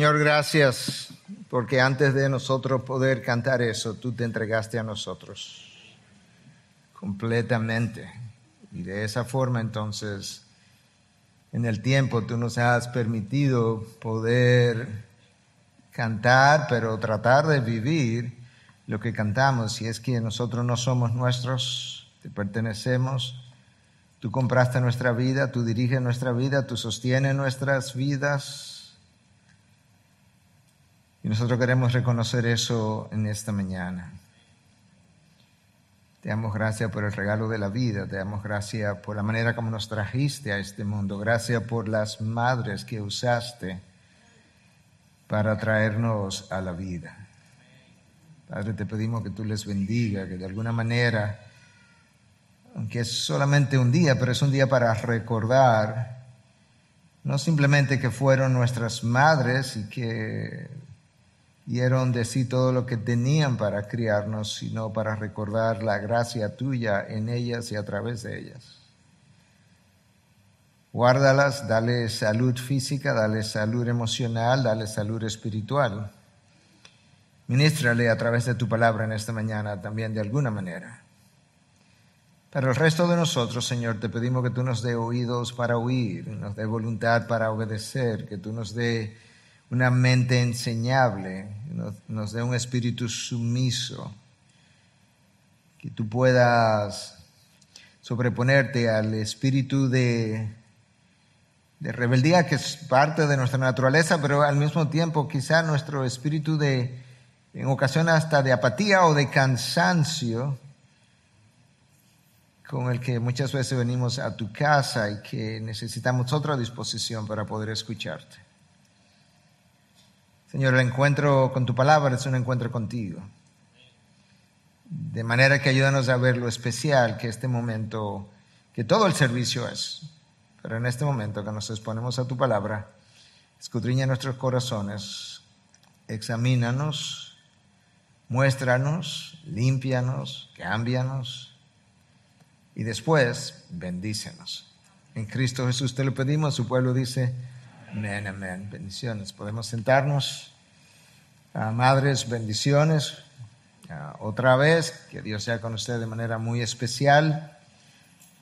Señor, gracias porque antes de nosotros poder cantar eso, tú te entregaste a nosotros completamente. Y de esa forma entonces, en el tiempo tú nos has permitido poder cantar, pero tratar de vivir lo que cantamos. Si es que nosotros no somos nuestros, te pertenecemos. Tú compraste nuestra vida, tú diriges nuestra vida, tú sostienes nuestras vidas. Y nosotros queremos reconocer eso en esta mañana. Te damos gracias por el regalo de la vida, te damos gracias por la manera como nos trajiste a este mundo, gracias por las madres que usaste para traernos a la vida. Padre, te pedimos que tú les bendiga, que de alguna manera, aunque es solamente un día, pero es un día para recordar, no simplemente que fueron nuestras madres y que dieron de sí todo lo que tenían para criarnos, sino para recordar la gracia tuya en ellas y a través de ellas. Guárdalas, dale salud física, dale salud emocional, dale salud espiritual. Ministrale a través de tu palabra en esta mañana también de alguna manera. Para el resto de nosotros, Señor, te pedimos que tú nos dé oídos para oír, nos dé voluntad para obedecer, que tú nos dé una mente enseñable, nos, dé un espíritu sumiso, que tú puedas sobreponerte al espíritu de, de rebeldía que es parte de nuestra naturaleza, pero al mismo tiempo quizá nuestro espíritu de, en ocasiones hasta de apatía o de cansancio, con el que muchas veces venimos a tu casa y que necesitamos otra disposición para poder escucharte. Señor, el encuentro con tu palabra es un encuentro contigo. De manera que ayúdanos a ver lo especial que este momento, que todo el servicio es. Pero en este momento que nos exponemos a tu palabra, escudriña nuestros corazones, examínanos, muéstranos, límpianos, cámbianos y después bendícenos. En Cristo Jesús te lo pedimos, su pueblo dice, Amén, amén. Bendiciones. Podemos sentarnos. Ah, madres, bendiciones. Ah, otra vez, que Dios sea con usted de manera muy especial.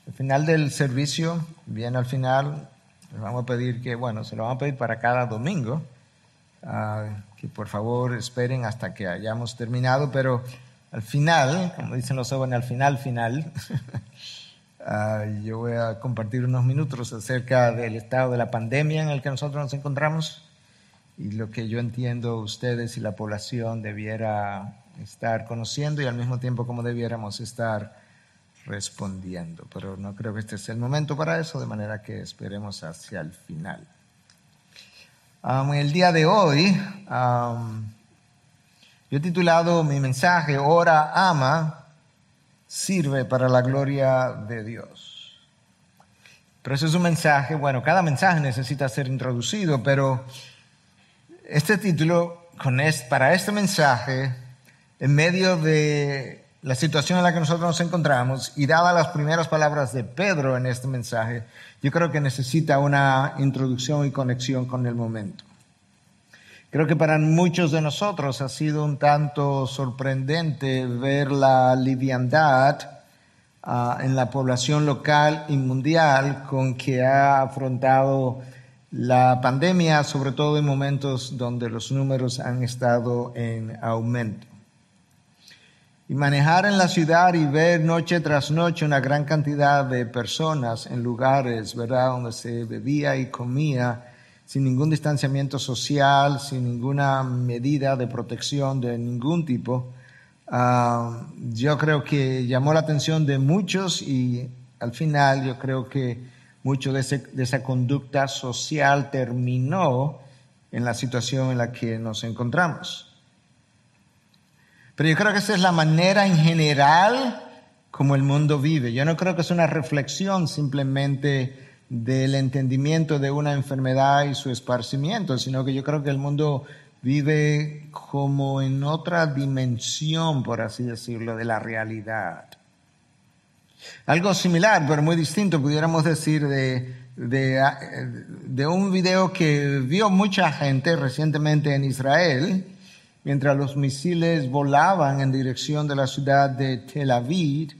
Al final del servicio, bien al final, les vamos a pedir que, bueno, se lo vamos a pedir para cada domingo, ah, que por favor esperen hasta que hayamos terminado, pero al final, como dicen los jóvenes, al final, final, Ah, yo voy a compartir unos minutos acerca del estado de la pandemia en el que nosotros nos encontramos y lo que yo entiendo ustedes y la población debiera estar conociendo y al mismo tiempo como debiéramos estar respondiendo. Pero no creo que este sea el momento para eso, de manera que esperemos hacia el final. en el día de hoy, yo he titulado mi mensaje, Ora Ama, sirve para la gloria de Dios. Pero eso es un mensaje, bueno, cada mensaje necesita ser introducido, pero este título, con para este mensaje, en medio de la situación en la que nosotros nos encontramos y dadas las primeras palabras de Pedro en este mensaje, yo creo que necesita una introducción y conexión con el momento. Creo que para muchos de nosotros ha sido un tanto sorprendente ver la liviandad ah, en la población local y mundial con que ha afrontado la pandemia, sobre todo en momentos donde los números han estado en aumento. Y manejar en la ciudad y ver noche tras noche una gran cantidad de personas en lugares, ¿verdad?, donde se bebía y comía sin ningún distanciamiento social, sin ninguna medida de protección de ningún tipo, ah, yo creo que llamó la atención de muchos y al final yo creo que mucho de, de esa conducta social terminó en la situación en la que nos encontramos. Pero yo creo que esa es la manera en general como el mundo vive. Yo no creo que es una reflexión simplemente del entendimiento de una enfermedad y su esparcimiento, sino que yo creo que el mundo vive como en otra dimensión, por así decirlo, de la realidad. Algo similar, pero muy distinto, pudiéramos decir, de, de, un video que vio mucha gente recientemente en Israel, mientras los misiles volaban en dirección de la ciudad de Tel Aviv.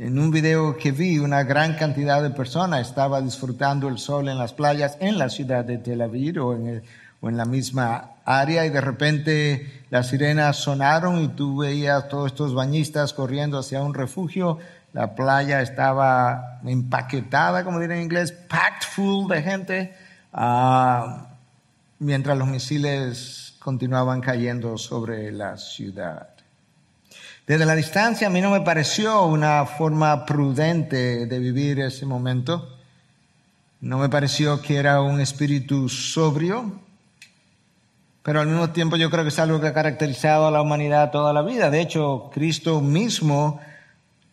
En un video que vi, una gran cantidad de personas estaba disfrutando el sol en las playas en la ciudad de Tel Aviv o en el o en la misma área y de repente las sirenas sonaron y tú veías todos estos bañistas corriendo hacia un refugio. La playa estaba empaquetada, como dirán en inglés, packed full de gente, ah, mientras los misiles continuaban cayendo sobre la ciudad. Desde la distancia a mí no me pareció una forma prudente de vivir ese momento. No me pareció que era un espíritu sobrio, pero al mismo tiempo yo creo que es algo que ha caracterizado a la humanidad toda la vida. De hecho, Cristo mismo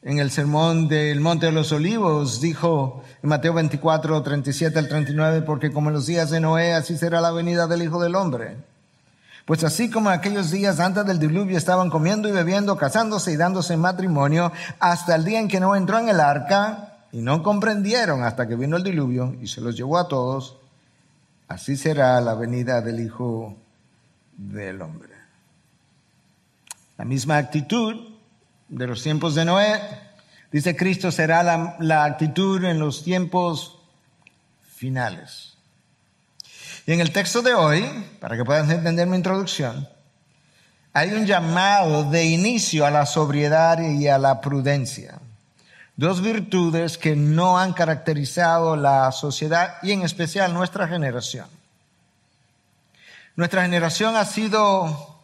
en el sermón del Monte de los Olivos dijo en Mateo 24, 37 al 39, porque como en los días de Noé, así será la venida del Hijo del Hombre. Pues así como aquellos días antes del diluvio estaban comiendo y bebiendo, casándose y dándose matrimonio, hasta el día en que no entró en el arca y no comprendieron hasta que vino el diluvio y se los llevó a todos, así será la venida del Hijo del hombre. La misma actitud de los tiempos de Noé, dice Cristo, será la, actitud en los tiempos finales. Y en el texto de hoy, para que puedan entender mi introducción, hay un llamado de inicio a la sobriedad y a la prudencia. Dos virtudes que no han caracterizado la sociedad y en especial nuestra generación. Nuestra generación ha sido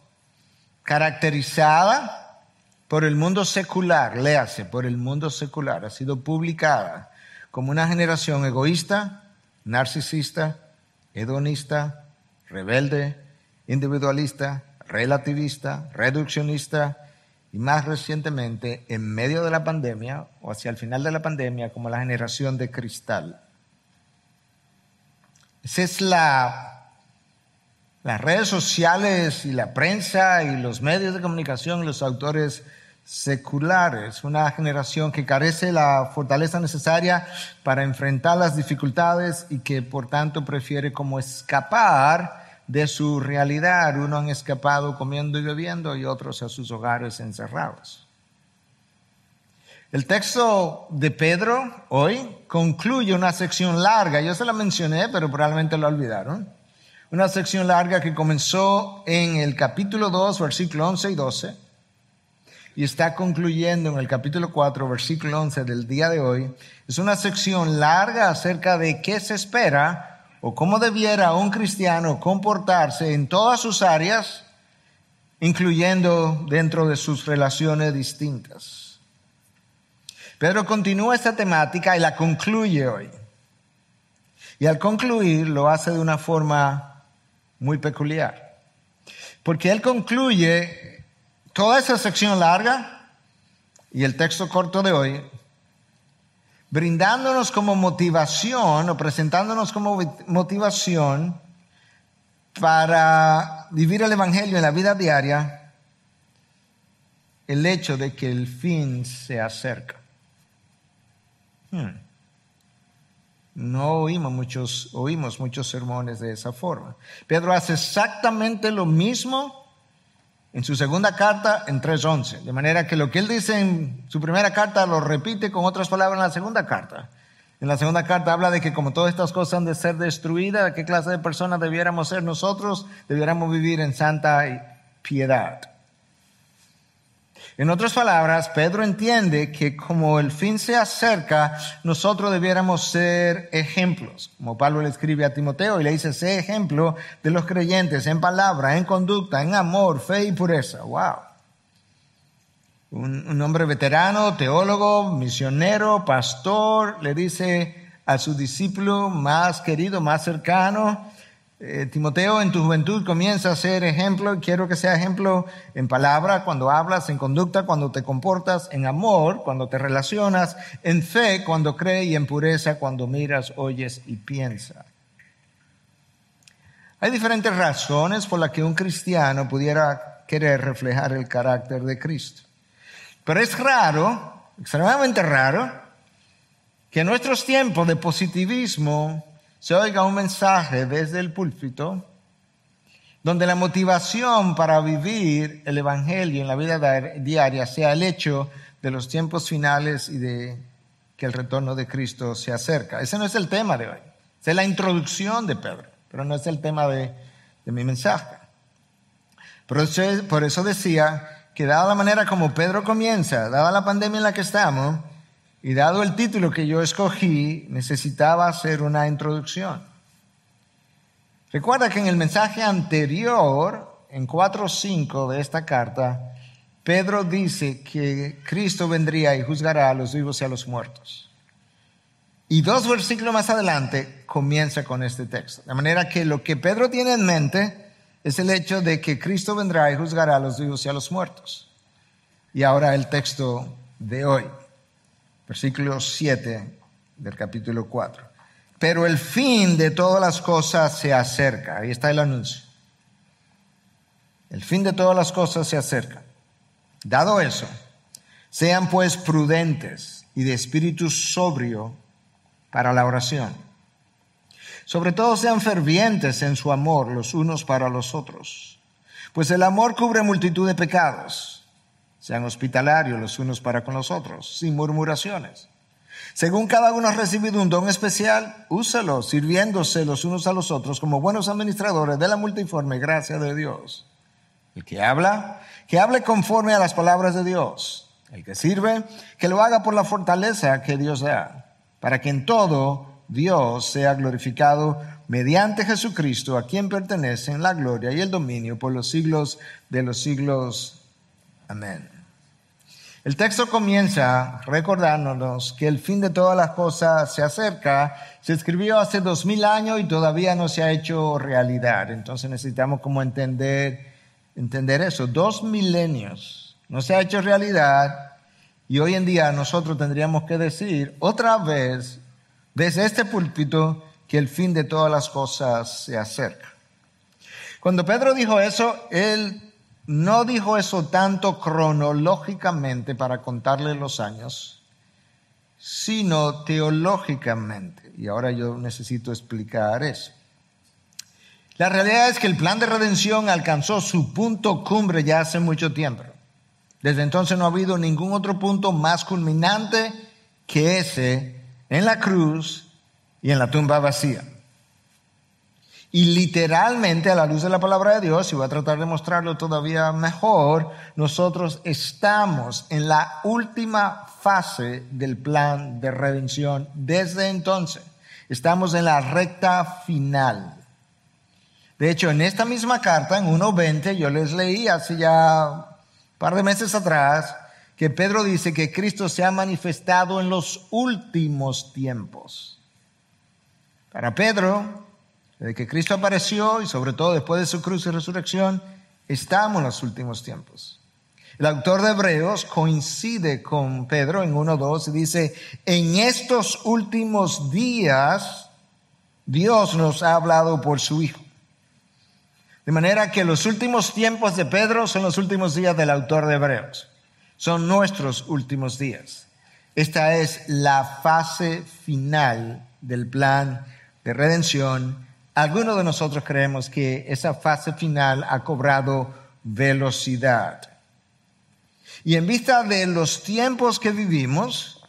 caracterizada por el mundo secular, léase, por el mundo secular, ha sido publicada como una generación egoísta, narcisista, hedonista, rebelde, individualista, relativista, reduccionista y más recientemente, en medio de la pandemia o hacia el final de la pandemia, como la generación de cristal. Esa es la las redes sociales y la prensa y los medios de comunicación y los autores seculares, una generación que carece la fortaleza necesaria para enfrentar las dificultades y que por tanto prefiere como escapar de su realidad. Uno han escapado comiendo y bebiendo y otros a sus hogares encerrados. El texto de Pedro hoy concluye una sección larga, yo se la mencioné, pero probablemente lo olvidaron una sección larga que comenzó en el capítulo 2, versículo 11 y 12, y está concluyendo en el capítulo 4, versículo 11 del día de hoy. Es una sección larga acerca de qué se espera o cómo debiera un cristiano comportarse en todas sus áreas, incluyendo dentro de sus relaciones distintas. Pedro continúa esta temática y la concluye hoy. Y al concluir lo hace de una forma muy peculiar. Porque él concluye toda esa sección larga y el texto corto de hoy, brindándonos como motivación o presentándonos como motivación para vivir el Evangelio en la vida diaria, el hecho de que el fin se acerca. Hmm. No oímos muchos, oímos muchos sermones de esa forma. Pedro hace exactamente lo mismo en su segunda carta en 3.11. De manera que lo que él dice en su primera carta lo repite con otras palabras en la segunda carta. En la segunda carta habla de que como todas estas cosas han de ser destruidas, ¿qué clase de personas debiéramos ser nosotros? Debiéramos vivir en santa piedad. En otras palabras, Pedro entiende que como el fin se acerca, nosotros debiéramos ser ejemplos. Como Pablo le escribe a Timoteo y le dice, sé ejemplo de los creyentes en palabra, en conducta, en amor, fe y pureza. Wow. Un, un hombre veterano, teólogo, misionero, pastor, le dice a su discípulo más querido, más cercano, eh, Timoteo, en tu juventud comienza a ser ejemplo. Quiero que sea ejemplo en palabra, cuando hablas, en conducta, cuando te comportas, en amor, cuando te relacionas, en fe, cuando crees y en pureza, cuando miras, oyes y piensas. Hay diferentes razones por las que un cristiano pudiera querer reflejar el carácter de Cristo. Pero es raro, extremadamente raro, que en nuestros tiempos de positivismo se oiga un mensaje desde el púlpito donde la motivación para vivir el Evangelio en la vida diaria sea el hecho de los tiempos finales y de que el retorno de Cristo se acerca. Ese no es el tema de hoy. Esa es la introducción de Pedro, pero no es el tema de, mi mensaje. Por eso, por eso decía que dada la manera como Pedro comienza, dada la pandemia en la que estamos, y dado el título que yo escogí, necesitaba hacer una introducción. Recuerda que en el mensaje anterior, en 4.5 de esta carta, Pedro dice que Cristo vendría y juzgará a los vivos y a los muertos. Y dos versículos más adelante comienza con este texto. De manera que lo que Pedro tiene en mente es el hecho de que Cristo vendrá y juzgará a los vivos y a los muertos. Y ahora el texto de hoy, versículo 7 del capítulo 4. Pero el fin de todas las cosas se acerca. Ahí está el anuncio. El fin de todas las cosas se acerca. Dado eso, sean pues prudentes y de espíritu sobrio para la oración. Sobre todo sean fervientes en su amor los unos para los otros, pues el amor cubre multitud de pecados. Sean hospitalarios los unos para con los otros, sin murmuraciones. Según cada uno ha recibido un don especial, úselo, sirviéndose los unos a los otros como buenos administradores de la multiforme gracia de Dios. El que habla, que hable conforme a las palabras de Dios. El que sirve, que lo haga por la fortaleza que Dios da, para que en todo Dios sea glorificado mediante Jesucristo, a quien pertenecen la gloria y el dominio por los siglos de los siglos. Amén. El texto comienza recordándonos que el fin de todas las cosas se acerca. Se escribió hace dos mil años y todavía no se ha hecho realidad. Entonces necesitamos como entender entender eso. Dos milenios no se ha hecho realidad y hoy en día nosotros tendríamos que decir otra vez desde este púlpito que el fin de todas las cosas se acerca. Cuando Pedro dijo eso, él no dijo eso tanto cronológicamente para contarle los años, sino teológicamente. Y ahora yo necesito explicar eso. La realidad es que el plan de redención alcanzó su punto cumbre ya hace mucho tiempo. Desde entonces no ha habido ningún otro punto más culminante que ese en la cruz y en la tumba vacía. Y literalmente a la luz de la palabra de Dios, y voy a tratar de mostrarlo todavía mejor, nosotros estamos en la última fase del plan de redención desde entonces. Estamos en la recta final. De hecho, en esta misma carta, en 1.20, yo les leí hace ya un par de meses atrás que Pedro dice que Cristo se ha manifestado en los últimos tiempos. Para Pedro, desde que Cristo apareció y sobre todo después de su cruz y resurrección, estamos en los últimos tiempos. El autor de Hebreos coincide con Pedro en 1.2 y dice, en estos últimos días Dios nos ha hablado por su Hijo. De manera que los últimos tiempos de Pedro son los últimos días del autor de Hebreos. Son nuestros últimos días. Esta es la fase final del plan de redención. Algunos de nosotros creemos que esa fase final ha cobrado velocidad. Y en vista de los tiempos que vivimos,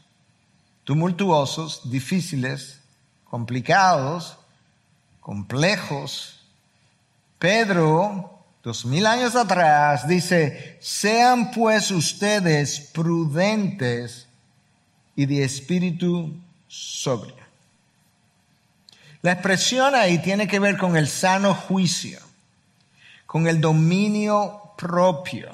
tumultuosos, difíciles, complicados, complejos, Pedro, dos mil años atrás, dice, sean pues ustedes prudentes y de espíritu sobrio. La expresión ahí tiene que ver con el sano juicio, con el dominio propio,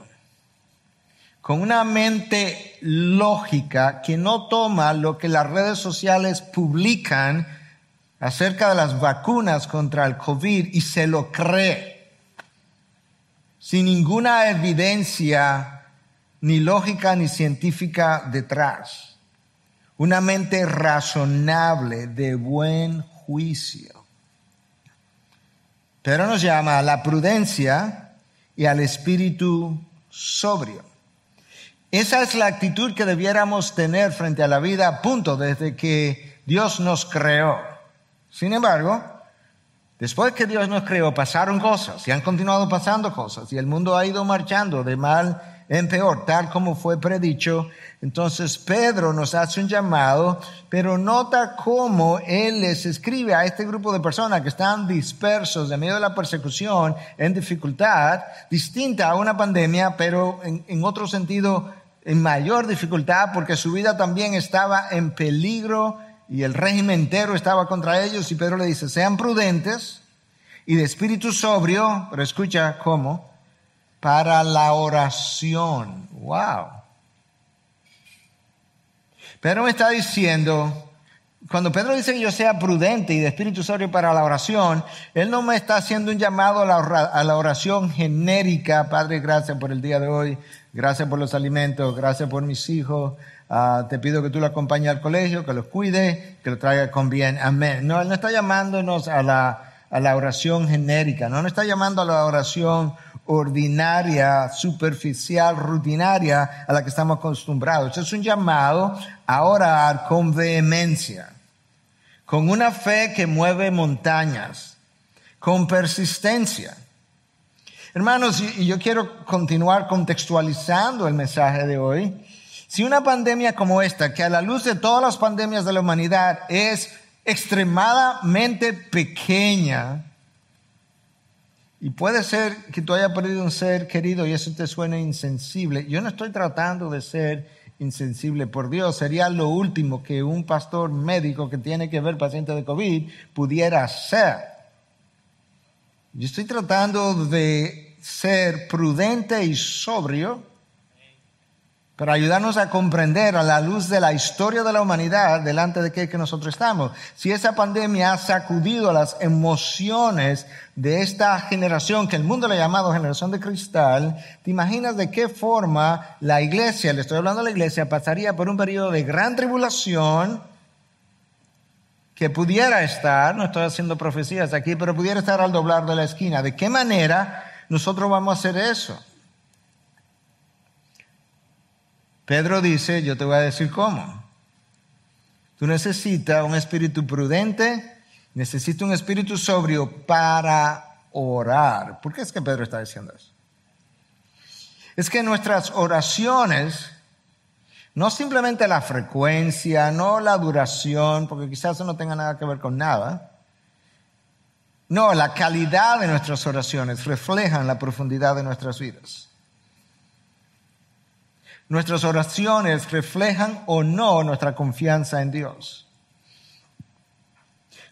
con una mente lógica que no toma lo que las redes sociales publican acerca de las vacunas contra el COVID y se lo cree, sin ninguna evidencia ni lógica ni científica detrás. Una mente razonable de buen juicio. Pero nos llama a la prudencia y al espíritu sobrio. Esa es la actitud que debiéramos tener frente a la vida, punto, desde que Dios nos creó. Sin embargo, después que Dios nos creó, pasaron cosas y han continuado pasando cosas y el mundo ha ido marchando de mal en peor, tal como fue predicho. Entonces Pedro nos hace un llamado, pero nota cómo él les escribe a este grupo de personas que están dispersos en medio de la persecución, en dificultad, distinta a una pandemia, pero en, en otro sentido en mayor dificultad porque su vida también estaba en peligro y el régimen entero estaba contra ellos y Pedro le dice, sean prudentes y de espíritu sobrio, pero escucha cómo, para la oración. Wow. Pedro me está diciendo, cuando Pedro dice que yo sea prudente y de espíritu sobrio para la oración, él no me está haciendo un llamado a la oración genérica, Padre, gracias por el día de hoy, gracias por los alimentos, gracias por mis hijos, ah, te pido que tú lo acompañes al colegio, que los cuide, que lo traiga con bien, amén. No, él no está llamándonos a la, a la oración genérica, no nos está llamando a la oración ordinaria, superficial, rutinaria a la que estamos acostumbrados. es un llamado a orar con vehemencia, con una fe que mueve montañas, con persistencia. Hermanos, y yo quiero continuar contextualizando el mensaje de hoy. Si una pandemia como esta, que a la luz de todas las pandemias de la humanidad es extremadamente pequeña, y puede ser que tú hayas perdido un ser querido y eso te suene insensible. Yo no estoy tratando de ser insensible por Dios. Sería lo último que un pastor médico que tiene que ver pacientes de COVID pudiera hacer. Yo estoy tratando de ser prudente y sobrio para ayudarnos a comprender a la luz de la historia de la humanidad delante de qué que nosotros estamos. Si esa pandemia ha sacudido las emociones de esta generación que el mundo le ha llamado generación de cristal, ¿te imaginas de qué forma la iglesia, le estoy hablando a la iglesia, pasaría por un periodo de gran tribulación que pudiera estar, no estoy haciendo profecías aquí, pero pudiera estar al doblar de la esquina? ¿De qué manera nosotros vamos a hacer eso? Pedro dice, yo te voy a decir cómo. Tú necesitas un espíritu prudente, necesitas un espíritu sobrio para orar. ¿Por qué es que Pedro está diciendo eso? Es que nuestras oraciones, no simplemente la frecuencia, no la duración, porque quizás eso no tenga nada que ver con nada, no, la calidad de nuestras oraciones reflejan la profundidad de nuestras vidas. Nuestras oraciones reflejan o no nuestra confianza en Dios.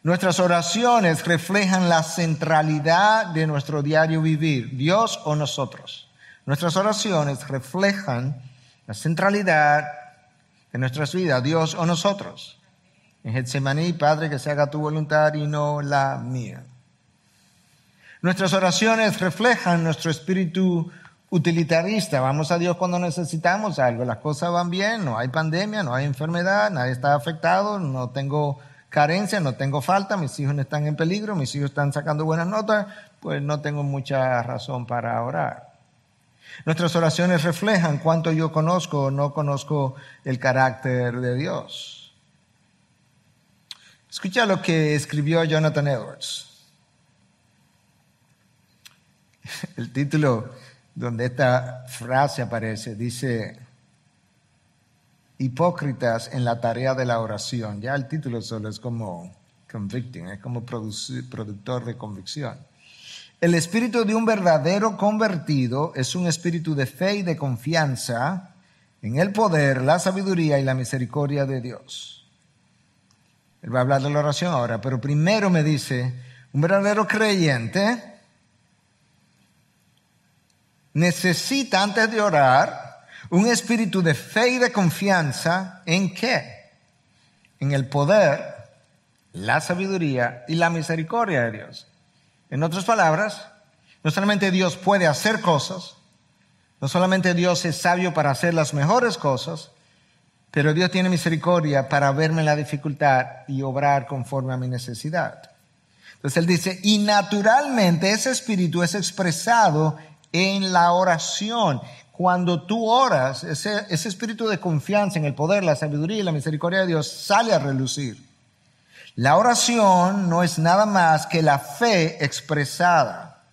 Nuestras oraciones reflejan la centralidad de nuestro diario vivir, Dios o nosotros. Nuestras oraciones reflejan la centralidad de nuestras vidas, Dios o nosotros. En Getsemaní, Padre, que se haga tu voluntad y no la mía. Nuestras oraciones reflejan nuestro espíritu utilitarista, vamos a Dios cuando necesitamos algo, las cosas van bien, no hay pandemia, no hay enfermedad, nadie está afectado, no tengo carencia, no tengo falta, mis hijos no están en peligro, mis hijos están sacando buenas notas, pues no tengo mucha razón para orar. Nuestras oraciones reflejan cuánto yo conozco o no conozco el carácter de Dios. Escucha lo que escribió Jonathan Edwards. El título donde esta frase aparece, dice, hipócritas en la tarea de la oración. Ya el título solo es como convicting, es como productor de convicción. El espíritu de un verdadero convertido es un espíritu de fe y de confianza en el poder, la sabiduría y la misericordia de Dios. Él va a hablar de la oración ahora, pero primero me dice, un verdadero creyente necesita antes de orar un espíritu de fe y de confianza en qué? En el poder, la sabiduría y la misericordia de Dios. En otras palabras, no solamente Dios puede hacer cosas, no solamente Dios es sabio para hacer las mejores cosas, pero Dios tiene misericordia para verme la dificultad y obrar conforme a mi necesidad. Entonces él dice, y naturalmente ese espíritu es expresado en la oración. Cuando tú oras, ese, ese espíritu de confianza en el poder, la sabiduría y la misericordia de Dios sale a relucir. La oración no es nada más que la fe expresada.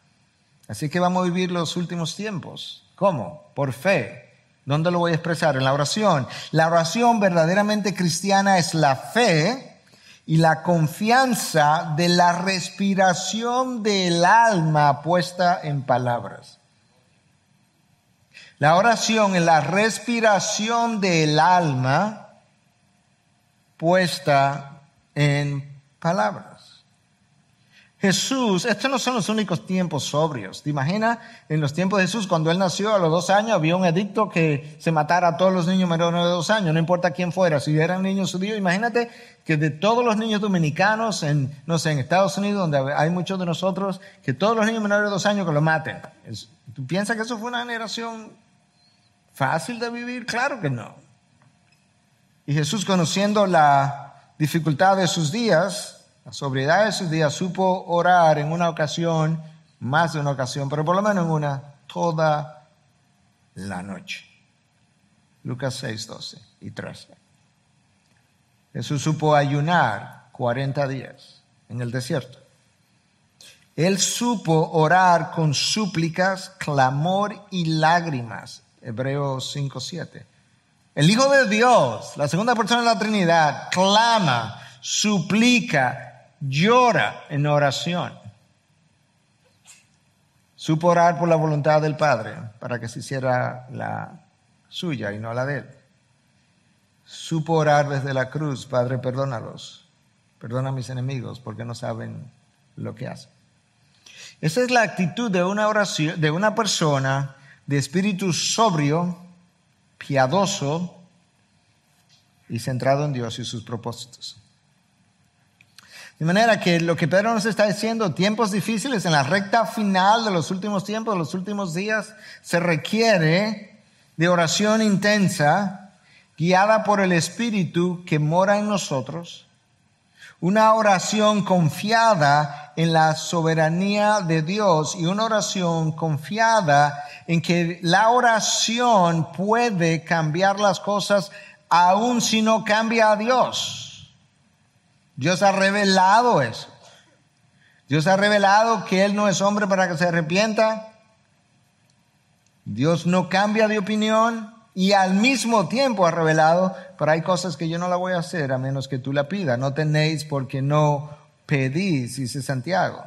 Así que vamos a vivir los últimos tiempos. ¿Cómo? Por fe. ¿Dónde lo voy a expresar? En la oración. La oración verdaderamente cristiana es la fe y la confianza de la respiración del alma puesta en palabras. La oración es la respiración del alma puesta en palabras. Jesús, estos no son los únicos tiempos sobrios. ¿Te imaginas? En los tiempos de Jesús, cuando él nació a los dos años, había un edicto que se matara a todos los niños menores de dos años, no importa quién fuera. Si eran niños judíos, imagínate que de todos los niños dominicanos, en, no sé, en Estados Unidos, donde hay muchos de nosotros, que todos los niños menores de dos años que lo maten. ¿Tú piensas que eso fue una generación fácil de vivir? Claro que no. Y Jesús, conociendo la dificultad de sus días, la sobriedad de sus días supo orar en una ocasión, más de una ocasión, pero por lo menos en una, toda la noche. Lucas 6, 12 y 13. Jesús supo ayunar 40 días en el desierto. Él supo orar con súplicas, clamor y lágrimas. Hebreos 5, 7. El Hijo de Dios, la segunda persona de la Trinidad, clama, suplica, llora en oración. Supo orar por la voluntad del Padre para que se hiciera la suya y no la de él. Supo orar desde la cruz, Padre, perdónalos, perdona a mis enemigos porque no saben lo que hacen. Esa es la actitud de una oración, de una persona de espíritu sobrio, piadoso y centrado en Dios y sus propósitos. De manera que lo que Pedro nos está diciendo, tiempos difíciles en la recta final de los últimos tiempos, de los últimos días, se requiere de oración intensa, guiada por el Espíritu que mora en nosotros, una oración confiada en la soberanía de Dios y una oración confiada en que la oración puede cambiar las cosas aun si no cambia a Dios. Dios ha revelado eso. Dios ha revelado que Él no es hombre para que se arrepienta. Dios no cambia de opinión y al mismo tiempo ha revelado, pero hay cosas que yo no la voy a hacer a menos que tú la pidas. No tenéis porque no pedís, dice Santiago.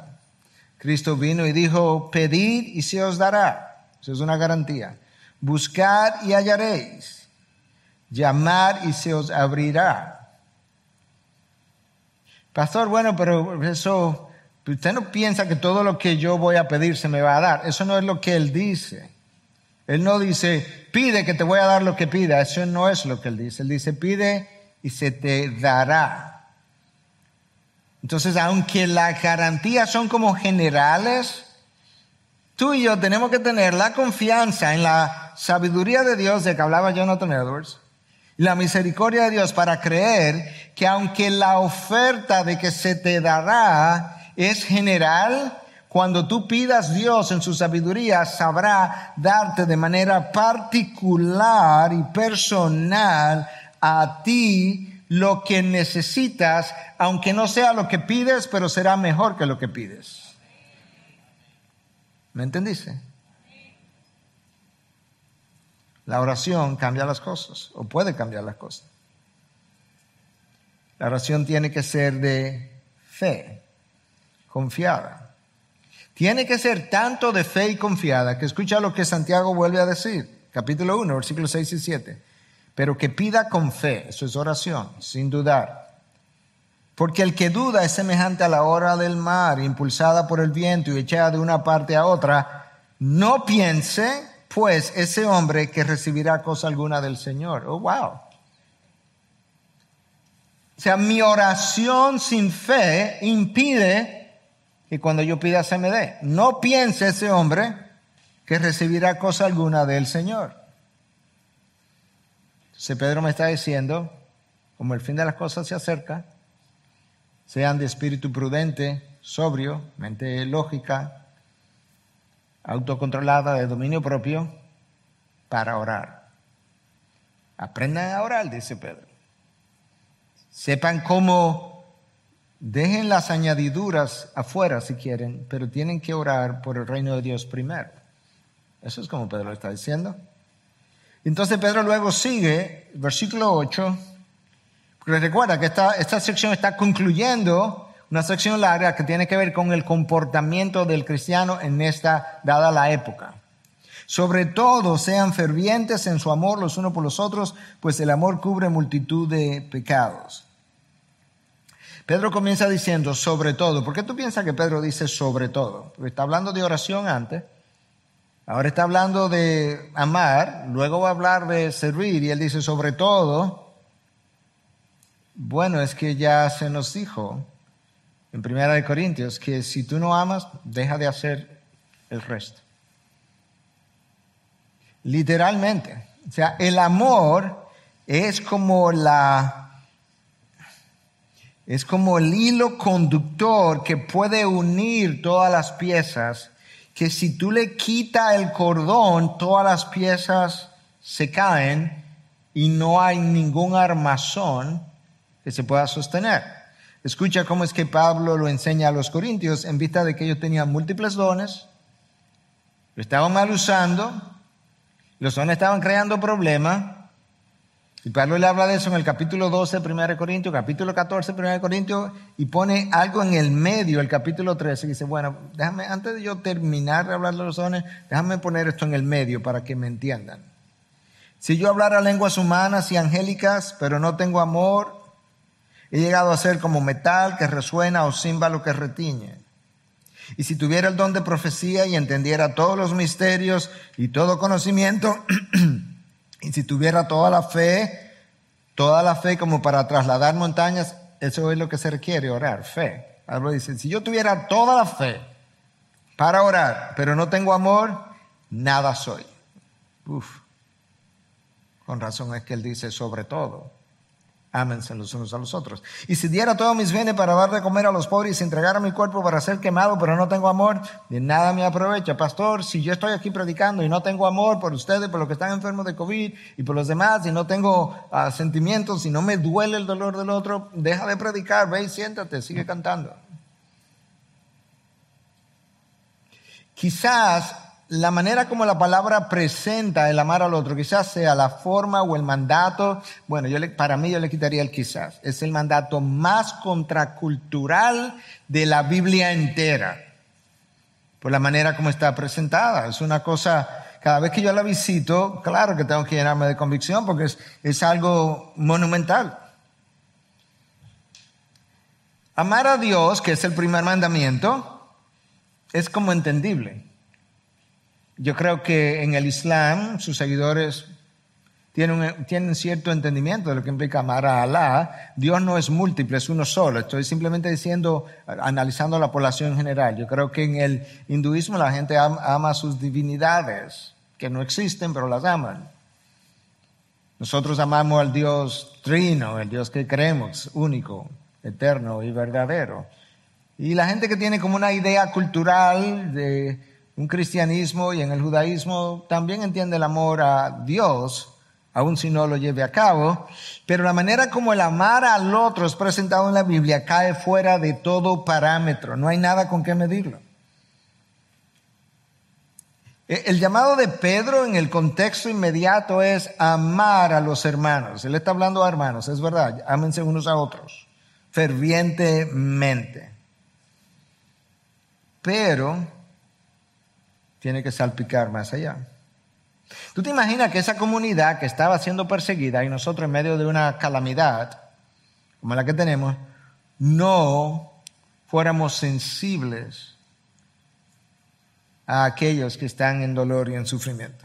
Cristo vino y dijo, pedid y se os dará. Eso es una garantía. Buscad y hallaréis. Llamar y se os abrirá. Pastor, bueno, pero eso, usted no piensa que todo lo que yo voy a pedir se me va a dar. Eso no es lo que él dice. Él no dice, pide que te voy a dar lo que pida. Eso no es lo que él dice. Él dice, pide y se te dará. Entonces, aunque las garantías son como generales, tú y yo tenemos que tener la confianza en la sabiduría de Dios de que hablaba Jonathan Edwards la misericordia de Dios para creer que aunque la oferta de que se te dará es general, cuando tú pidas Dios en su sabiduría, sabrá darte de manera particular y personal a ti lo que necesitas, aunque no sea lo que pides, pero será mejor que lo que pides. ¿Me entendiste? La oración cambia las cosas o puede cambiar las cosas. La oración tiene que ser de fe, confiada. Tiene que ser tanto de fe y confiada que escucha lo que Santiago vuelve a decir, capítulo 1, versículos 6 y 7. Pero que pida con fe, eso es oración, sin dudar. Porque el que duda es semejante a la hora del mar, impulsada por el viento y echada de una parte a otra. No piense pues ese hombre que recibirá cosa alguna del Señor. Oh, wow. O sea, mi oración sin fe impide que cuando yo pida se me dé. No piense ese hombre que recibirá cosa alguna del Señor. Entonces Pedro me está diciendo, como el fin de las cosas se acerca, sean de espíritu prudente, sobrio, mente lógica, autocontrolada, de dominio propio, para orar. Aprendan a orar, dice Pedro. Sepan cómo, dejen las añadiduras afuera si quieren, pero tienen que orar por el reino de Dios primero. Eso es como Pedro está diciendo. Entonces Pedro luego sigue, versículo 8, porque recuerda que esta, esta sección está concluyendo una sección larga que tiene que ver con el comportamiento del cristiano en esta, dada la época. Sobre todo, sean fervientes en su amor los unos por los otros, pues el amor cubre multitud de pecados. Pedro comienza diciendo sobre todo. ¿Por qué tú piensas que Pedro dice sobre todo? Porque está hablando de oración antes. Ahora está hablando de amar, luego va a hablar de servir y él dice sobre todo. Bueno, es que ya se nos dijo en Primera de Corintios que si tú no amas, deja de hacer el resto. Literalmente. O sea, el amor es como la es como el hilo conductor que puede unir todas las piezas, que si tú le quitas el cordón, todas las piezas se caen y no hay ningún armazón que se pueda sostener. Escucha cómo es que Pablo lo enseña a los corintios en vista de que ellos tenían múltiples dones, lo estaban mal usando, los dones estaban creando problemas. Y Pablo le habla de eso en el capítulo 12, 1 Corintios, capítulo 14, 1 Corintios, y pone algo en el medio, el capítulo 13, y dice, bueno, déjame, antes de yo terminar de hablar de los dones, déjame poner esto en el medio para que me entiendan. Si yo hablara lenguas humanas y angélicas, pero no tengo amor, he llegado a ser como metal que resuena o címbalo que retiñe. Y si tuviera el don de profecía y entendiera todos los misterios y todo conocimiento, y si tuviera toda la fe, toda la fe como para trasladar montañas, eso es lo que se requiere, orar, fe. Pablo dice, si yo tuviera toda la fe para orar, pero no tengo amor, nada soy. Uf. Con razón es que él dice sobre todo. Ámense los unos a los otros. Y si diera todos mis bienes para dar de comer a los pobres y entregara mi cuerpo para ser quemado, pero no tengo amor, de nada me aprovecha. Pastor, si yo estoy aquí predicando y no tengo amor por ustedes, por los que están enfermos de COVID y por los demás, y no tengo ah, sentimientos, y no me duele el dolor del otro, deja de predicar, ve y siéntate, sigue cantando. Quizás la manera como la palabra presenta el amar al otro, quizás sea la forma o el mandato, bueno, yo para mí yo le quitaría el quizás, es el mandato más contracultural de la Biblia entera, por la manera como está presentada. Es una cosa, cada vez que yo la visito, claro que tengo que llenarme de convicción porque es, es algo monumental. Amar a Dios, que es el primer mandamiento, es como entendible. Yo creo que en el Islam sus seguidores tienen, cierto entendimiento de lo que implica amar a Alá. Dios no es múltiple, es uno solo. Estoy simplemente diciendo, analizando la población en general. Yo creo que en el hinduismo la gente ama, sus divinidades, que no existen, pero las aman. Nosotros amamos al Dios trino, el Dios que creemos, único, eterno y verdadero. Y la gente que tiene como una idea cultural de un cristianismo y en el judaísmo también entiende el amor a Dios, aun si no lo lleve a cabo, pero la manera como el amar al otro es presentado en la Biblia cae fuera de todo parámetro, no hay nada con qué medirlo. E, el llamado de Pedro en el contexto inmediato es amar a los hermanos. Él está hablando a hermanos, es verdad, ámense unos a otros, fervientemente. Pero tiene que salpicar más allá. ¿Tú te imaginas que esa comunidad que estaba siendo perseguida y nosotros en medio de una calamidad como la que tenemos, no fuéramos sensibles a aquellos que están en dolor y en sufrimiento?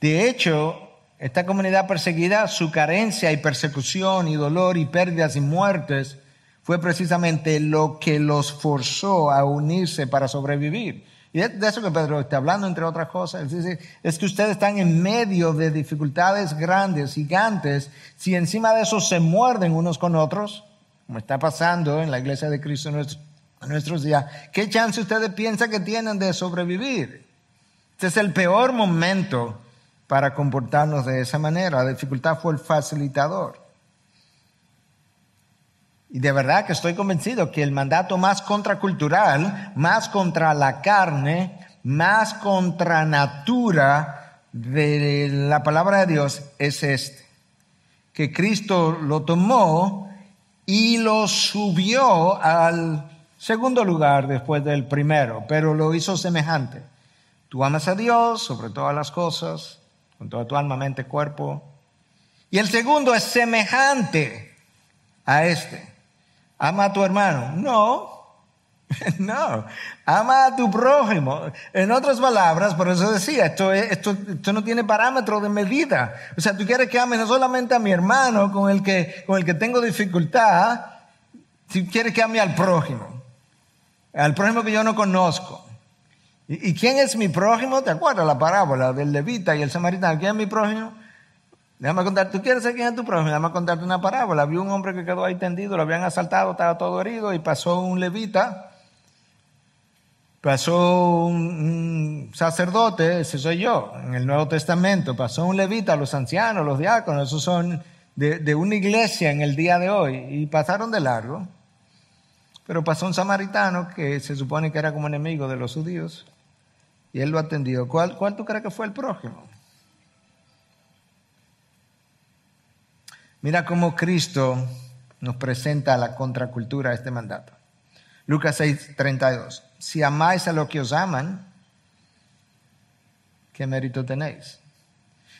De hecho, esta comunidad perseguida, su carencia y persecución y dolor y pérdidas y muertes fue precisamente lo que los forzó a unirse para sobrevivir. Y de eso que Pedro está hablando, entre otras cosas. Es, es que ustedes están en medio de dificultades grandes, gigantes. Si encima de eso se muerden unos con otros, como está pasando en la iglesia de Cristo en nuestros días, ¿qué chance ustedes piensan que tienen de sobrevivir? Este es el peor momento para comportarnos de esa manera. La dificultad fue el facilitador. Y de verdad que estoy convencido que el mandato más contracultural, más contra la carne, más contra natura de la palabra de Dios es este. Que Cristo lo tomó y lo subió al segundo lugar después del primero, pero lo hizo semejante. Tú amas a Dios sobre todas las cosas, con toda tu alma, mente, cuerpo. Y el segundo es semejante a este. Ama a tu hermano. No, no. Ama a tu prójimo. En otras palabras, por eso decía, esto, esto, esto no tiene parámetro de medida. O sea, tú quieres que ame no solamente a mi hermano con el que, con el que tengo dificultad, si quieres que ame al prójimo. Al prójimo que yo no conozco. ¿Y, quién es mi prójimo? ¿Te acuerdas la parábola del levita y el samaritano? ¿Quién es mi prójimo? Déjame contar, ¿tú quieres saber quién es tu prójimo? Déjame contarte una parábola. Había un hombre que quedó ahí tendido, lo habían asaltado, estaba todo herido y pasó un levita, pasó un, sacerdote, ese soy yo, en el Nuevo Testamento, pasó un levita, los ancianos, los diáconos, esos son de, de una iglesia en el día de hoy y pasaron de largo. Pero pasó un samaritano que se supone que era como enemigo de los judíos y él lo atendió. ¿Cuál, ¿Cuál tú crees que fue el prójimo? Mira cómo Cristo nos presenta la contracultura a este mandato. Lucas 6, 32. Si amáis a los que os aman, ¿qué mérito tenéis?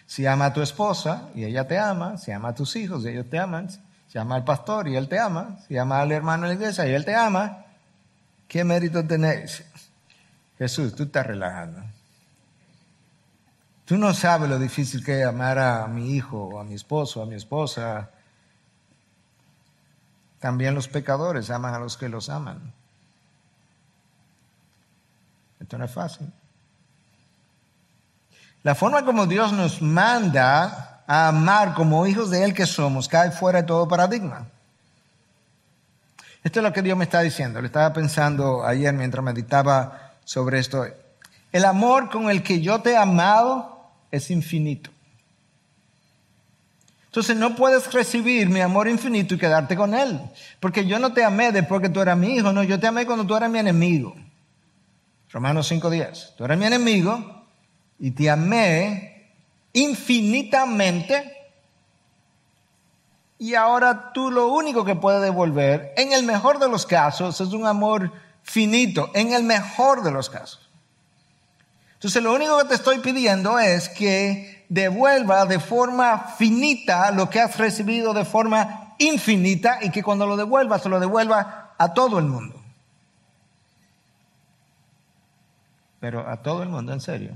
Si ama a tu esposa y ella te ama, si ama a tus hijos y ellos te aman, si ama al pastor y él te ama, si ama al hermano de la iglesia y él te ama, ¿qué mérito tenéis? Jesús, tú estás relajando. Tú no sabes lo difícil que es amar a mi hijo, o a mi esposo, a mi esposa. También los pecadores aman a los que los aman. Esto no es fácil. La forma como Dios nos manda a amar como hijos de Él que somos cae fuera de todo paradigma. Esto es lo que Dios me está diciendo. Le estaba pensando ayer mientras meditaba sobre esto. El amor con el que yo te he amado es infinito. Entonces no puedes recibir mi amor infinito y quedarte con él. Porque yo no te amé después que tú eras mi hijo, no, yo te amé cuando tú eras mi enemigo. Romanos 5.10. Tú eras mi enemigo y te amé infinitamente. Y ahora tú lo único que puedes devolver, en el mejor de los casos, es un amor finito, en el mejor de los casos. Entonces lo único que te estoy pidiendo es que devuelva de forma finita lo que has recibido de forma infinita y que cuando lo devuelva se lo devuelva a todo el mundo. Pero a todo el mundo, en serio.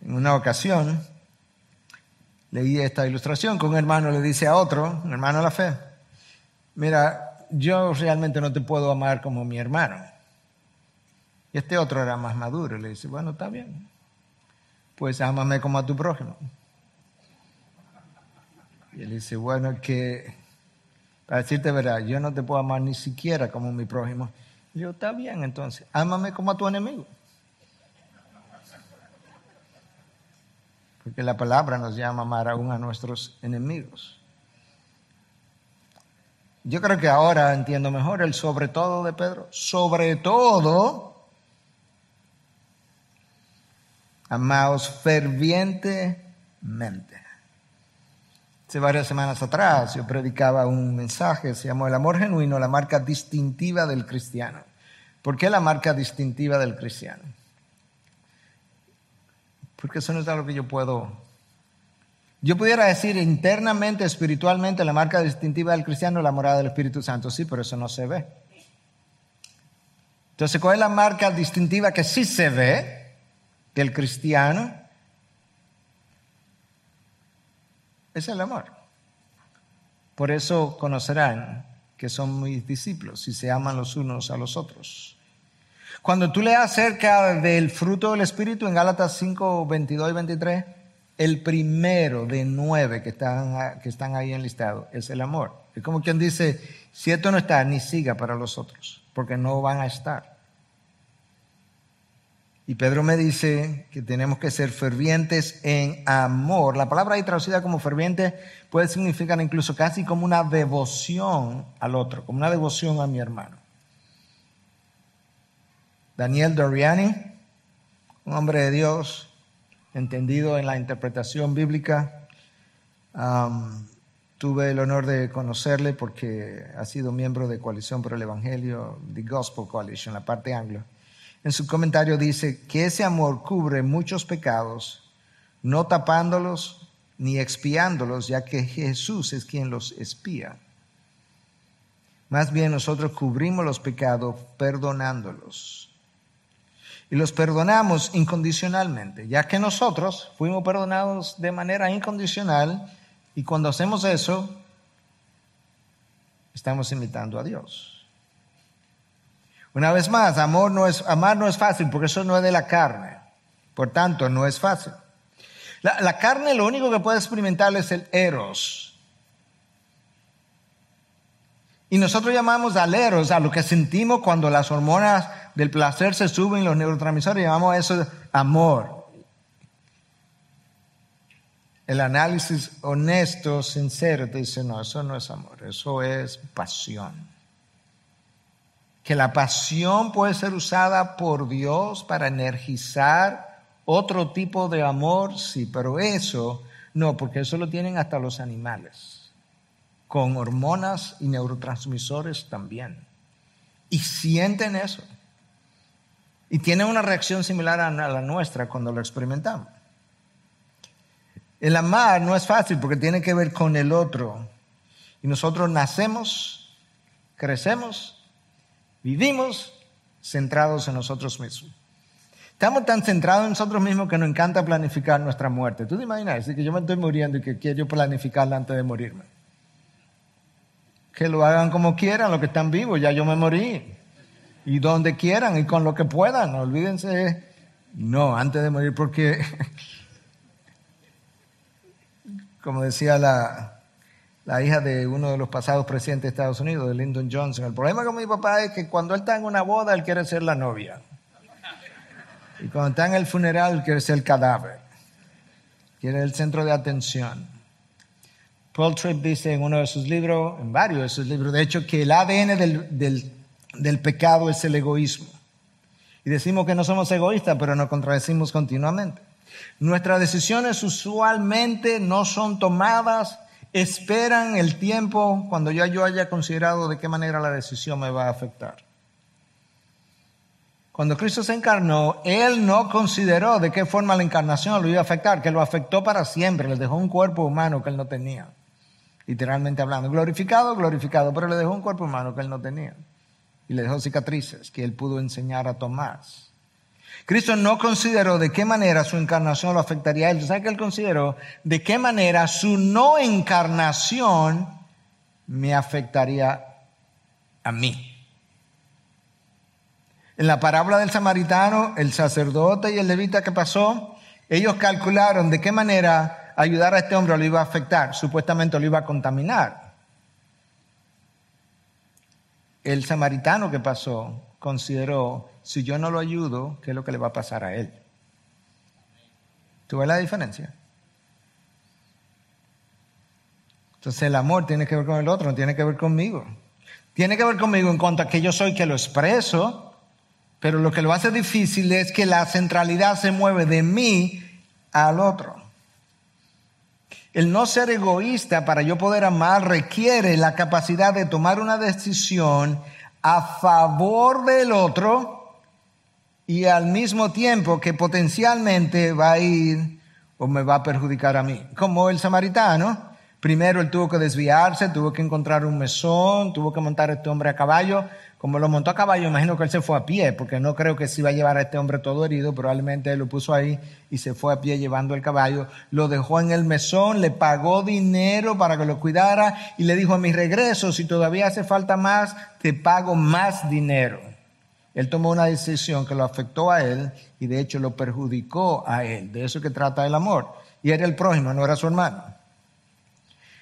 En una ocasión leí esta ilustración que un hermano le dice a otro, un hermano de la fe, mira, yo realmente no te puedo amar como mi hermano. Y este otro era más maduro. Le dice, bueno, está bien. Pues ámame como a tu prójimo. Y él dice, bueno, que para decirte verdad, yo no te puedo amar ni siquiera como mi prójimo. Y yo, está bien entonces, ámame como a tu enemigo. Porque la palabra nos llama amar aún a nuestros enemigos. Yo creo que ahora entiendo mejor el sobre todo de Pedro. Sobre todo, amaos fervientemente. Hace varias semanas atrás yo predicaba un mensaje, se llamó El amor genuino, la marca distintiva del cristiano. ¿Por qué la marca distintiva del cristiano? Porque eso no es algo que yo puedo yo pudiera decir internamente, espiritualmente, la marca distintiva del cristiano es la morada del Espíritu Santo, sí, pero eso no se ve. Entonces, ¿cuál es la marca distintiva que sí se ve del cristiano? Es el amor. Por eso conocerán que son mis discípulos si se aman los unos a los otros. Cuando tú leas acerca del fruto del Espíritu en Gálatas 5, 22 y 23, el primero de nueve que están, que están ahí enlistados es el amor. Es como quien dice, si esto no está, ni siga para los otros, porque no van a estar. Y Pedro me dice que tenemos que ser fervientes en amor. La palabra ahí traducida como ferviente puede significar incluso casi como una devoción al otro, como una devoción a mi hermano. Daniel Doriani, un hombre de Dios, entendido en la interpretación bíblica, tuve el honor de conocerle porque ha sido miembro de Coalición por el Evangelio, The Gospel Coalition, la parte anglo en su comentario dice que ese amor cubre muchos pecados, no tapándolos ni expiándolos, ya que Jesús es quien los espía. Más bien nosotros cubrimos los pecados perdonándolos. Y los perdonamos incondicionalmente, ya que nosotros fuimos perdonados de manera incondicional y cuando hacemos eso, estamos imitando a Dios. Una vez más, amor no es, amar no es fácil porque eso no es de la carne. Por tanto, no es fácil. La, la carne lo único que puede experimentar es el eros. Y nosotros llamamos al eros a lo que sentimos cuando las hormonas del placer se suben, los neurotransmisores, llamamos eso amor. El análisis honesto, sincero, te dice, no, eso no es amor, eso es pasión que la pasión puede ser usada por Dios para energizar otro tipo de amor, sí, pero eso no, porque eso lo tienen hasta los animales, con hormonas y neurotransmisores también. Y sienten eso. Y tienen una reacción similar a la nuestra cuando lo experimentamos. El amar no es fácil porque tiene que ver con el otro. Y nosotros nacemos, crecemos Vivimos centrados en nosotros mismos. Estamos tan centrados en nosotros mismos que nos encanta planificar nuestra muerte. ¿Tú te imaginas? que yo me estoy muriendo y que quiero planificarla antes de morirme. Que lo hagan como quieran, los que están vivos, ya yo me morí. Y donde quieran y con lo que puedan, olvídense. No, antes de morir, porque, como decía la, la hija de uno de los pasados presidentes de Estados Unidos, de Lyndon Johnson. El problema con mi papá es que cuando él está en una boda, él quiere ser la novia. Y cuando está en el funeral, quiere ser el cadáver. Quiere el centro de atención. Paul Tripp dice en uno de sus libros, en varios de sus libros, de hecho, que el ADN del, del pecado es el egoísmo. Y decimos que no somos egoístas, pero nos contradecimos continuamente. Nuestras decisiones usualmente no son tomadas esperan el tiempo cuando ya yo haya considerado de qué manera la decisión me va a afectar. Cuando Cristo se encarnó, Él no consideró de qué forma la encarnación lo iba a afectar, que lo afectó para siempre, le dejó un cuerpo humano que Él no tenía, literalmente hablando. Glorificado, glorificado, pero le dejó un cuerpo humano que Él no tenía. Y le dejó cicatrices que Él pudo enseñar a Tomás. Cristo no consideró de qué manera su encarnación lo afectaría a él. ¿Sabe qué él consideró? De qué manera su no encarnación me afectaría a mí. En la parábola del samaritano, el sacerdote y el levita que pasó, ellos calcularon de qué manera ayudar a este hombre lo iba a afectar. Supuestamente lo iba a contaminar. El samaritano que pasó consideró si yo no lo ayudo, ¿qué es lo que le va a pasar a él? ¿Tú ves la diferencia? Entonces el amor tiene que ver con el otro, no tiene que ver conmigo. Tiene que ver conmigo en cuanto a que yo soy que lo expreso, pero lo que lo hace difícil es que la centralidad se mueve de mí al otro. El no ser egoísta para yo poder amar requiere la capacidad de tomar una decisión a favor del otro y al mismo tiempo que potencialmente va a ir o me va a perjudicar a mí. Como el samaritano, primero él tuvo que desviarse, tuvo que encontrar un mesón, tuvo que montar este hombre a caballo. Como lo montó a caballo, imagino que él se fue a pie, porque no creo que se iba a llevar a este hombre todo herido, probablemente lo puso ahí y se fue a pie llevando el caballo, lo dejó en el mesón, le pagó dinero para que lo cuidara y le dijo a mi regreso, si todavía hace falta más, te pago más dinero. Él tomó una decisión que lo afectó a él y de hecho lo perjudicó a él. De eso que trata el amor. Y era el prójimo, no era su hermano.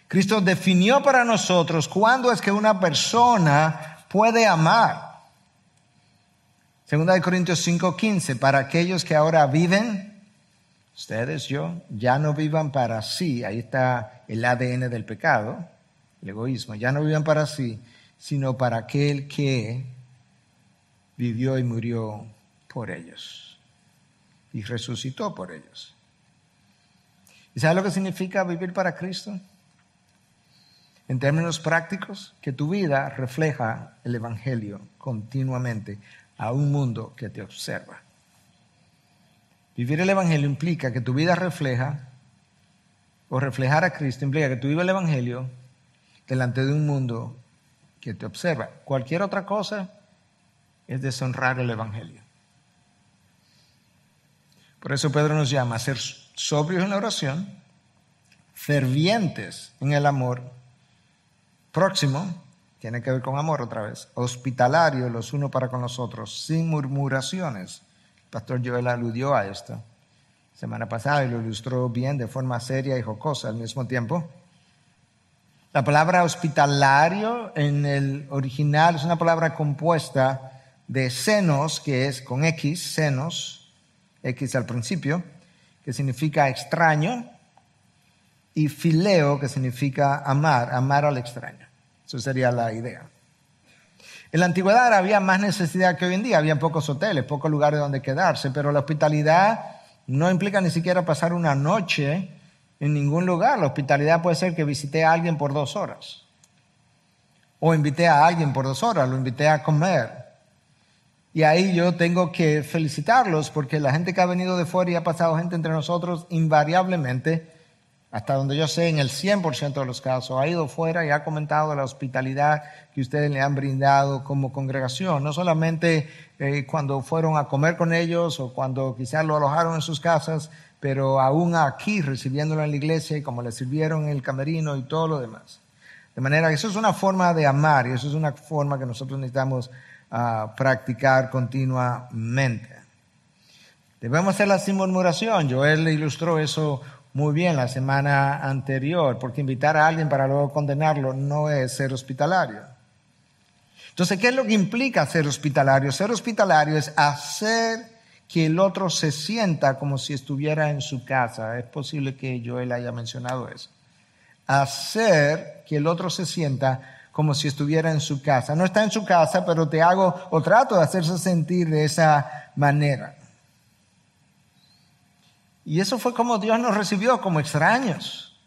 Cristo definió para nosotros cuándo es que una persona puede amar. Segunda de Corintios 5:15, para aquellos que ahora viven, ustedes, yo, ya no vivan para sí, ahí está el ADN del pecado, el egoísmo, ya no vivan para sí, sino para aquel que vivió y murió por ellos y resucitó por ellos. ¿Y sabe lo que significa vivir para Cristo? En términos prácticos, que tu vida refleja el Evangelio continuamente a un mundo que te observa. Vivir el Evangelio implica que tu vida refleja, o reflejar a Cristo implica que tú vives el Evangelio delante de un mundo que te observa. Cualquier otra cosa es deshonrar el Evangelio. Por eso Pedro nos llama a ser sobrios en la oración, fervientes en el amor, próximo, tiene que ver con amor otra vez, hospitalario los unos para con los otros, sin murmuraciones. El pastor Joel aludió a esto semana pasada y lo ilustró bien de forma seria y jocosa al mismo tiempo. La palabra hospitalario en el original es una palabra compuesta de senos, que es con X, senos, X al principio, que significa extraño, y fileo, que significa amar, amar al extraño. Eso sería la idea. En la antigüedad había más necesidad que hoy en día, había pocos hoteles, pocos lugares donde quedarse, pero la hospitalidad no implica ni siquiera pasar una noche en ningún lugar. La hospitalidad puede ser que visité a alguien por dos horas. O invité a alguien por dos horas, lo invité a comer. Y ahí yo tengo que felicitarlos porque la gente que ha venido de fuera y ha pasado gente entre nosotros, invariablemente, hasta donde yo sé, en el 100% de los casos, ha ido fuera y ha comentado la hospitalidad que ustedes le han brindado como congregación. No solamente eh, cuando fueron a comer con ellos o cuando quizás lo alojaron en sus casas, pero aún aquí recibiéndolo en la iglesia y como le sirvieron en el camerino y todo lo demás. De manera que eso es una forma de amar y eso es una forma que nosotros necesitamos ah, practicar continuamente. Debemos hacerla sin murmuración. Joel le ilustró eso muy bien la semana anterior, porque invitar a alguien para luego condenarlo no es ser hospitalario. Entonces, ¿qué es lo que implica ser hospitalario? Ser hospitalario es hacer que el otro se sienta como si estuviera en su casa. Es posible que Joel haya mencionado eso. Hacer que el otro se sienta como si estuviera en su casa. No está en su casa, pero te hago o trato de hacerse sentir de esa manera. Y eso fue como Dios nos recibió, como extraños.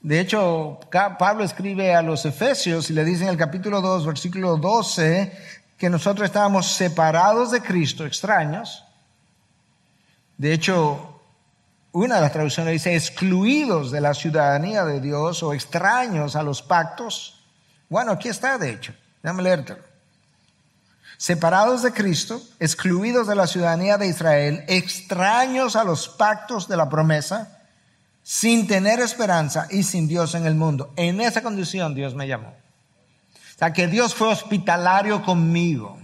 De hecho, Pablo escribe a los Efesios y le dice en el capítulo 2, versículo 12, que nosotros estábamos separados de Cristo, extraños, de hecho, una de las traducciones dice excluidos de la ciudadanía de Dios o extraños a los pactos. Bueno, aquí está, de hecho. Déjame leértelo. Separados de Cristo, excluidos de la ciudadanía de Israel, extraños a los pactos de la promesa, sin tener esperanza y sin Dios en el mundo. En esa condición Dios me llamó. O sea, que Dios fue hospitalario conmigo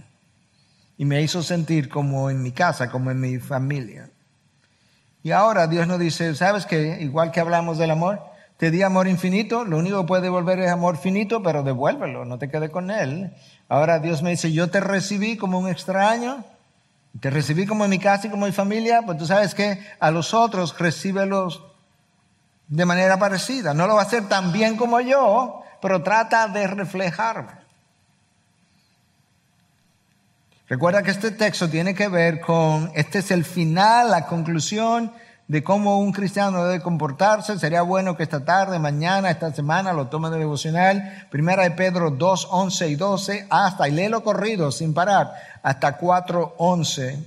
y me hizo sentir como en mi casa, como en mi familia. Y ahora Dios nos dice, ¿sabes que Igual que hablamos del amor, te di amor infinito, lo único que puede devolver es amor finito, pero devuélvelo, no te quedes con él. Ahora Dios me dice, yo te recibí como un extraño, te recibí como mi casa y como mi familia, pues tú sabes que a los otros recíbelos de manera parecida. No lo va a hacer tan bien como yo, pero trata de reflejarme. Recuerda que este texto tiene que ver con, este es el final, la conclusión de cómo un cristiano debe comportarse. Sería bueno que esta tarde, mañana, esta semana lo tome de devocional. Primera de Pedro 2, 11 y 12, hasta, y léelo corrido sin parar, hasta 4, 11.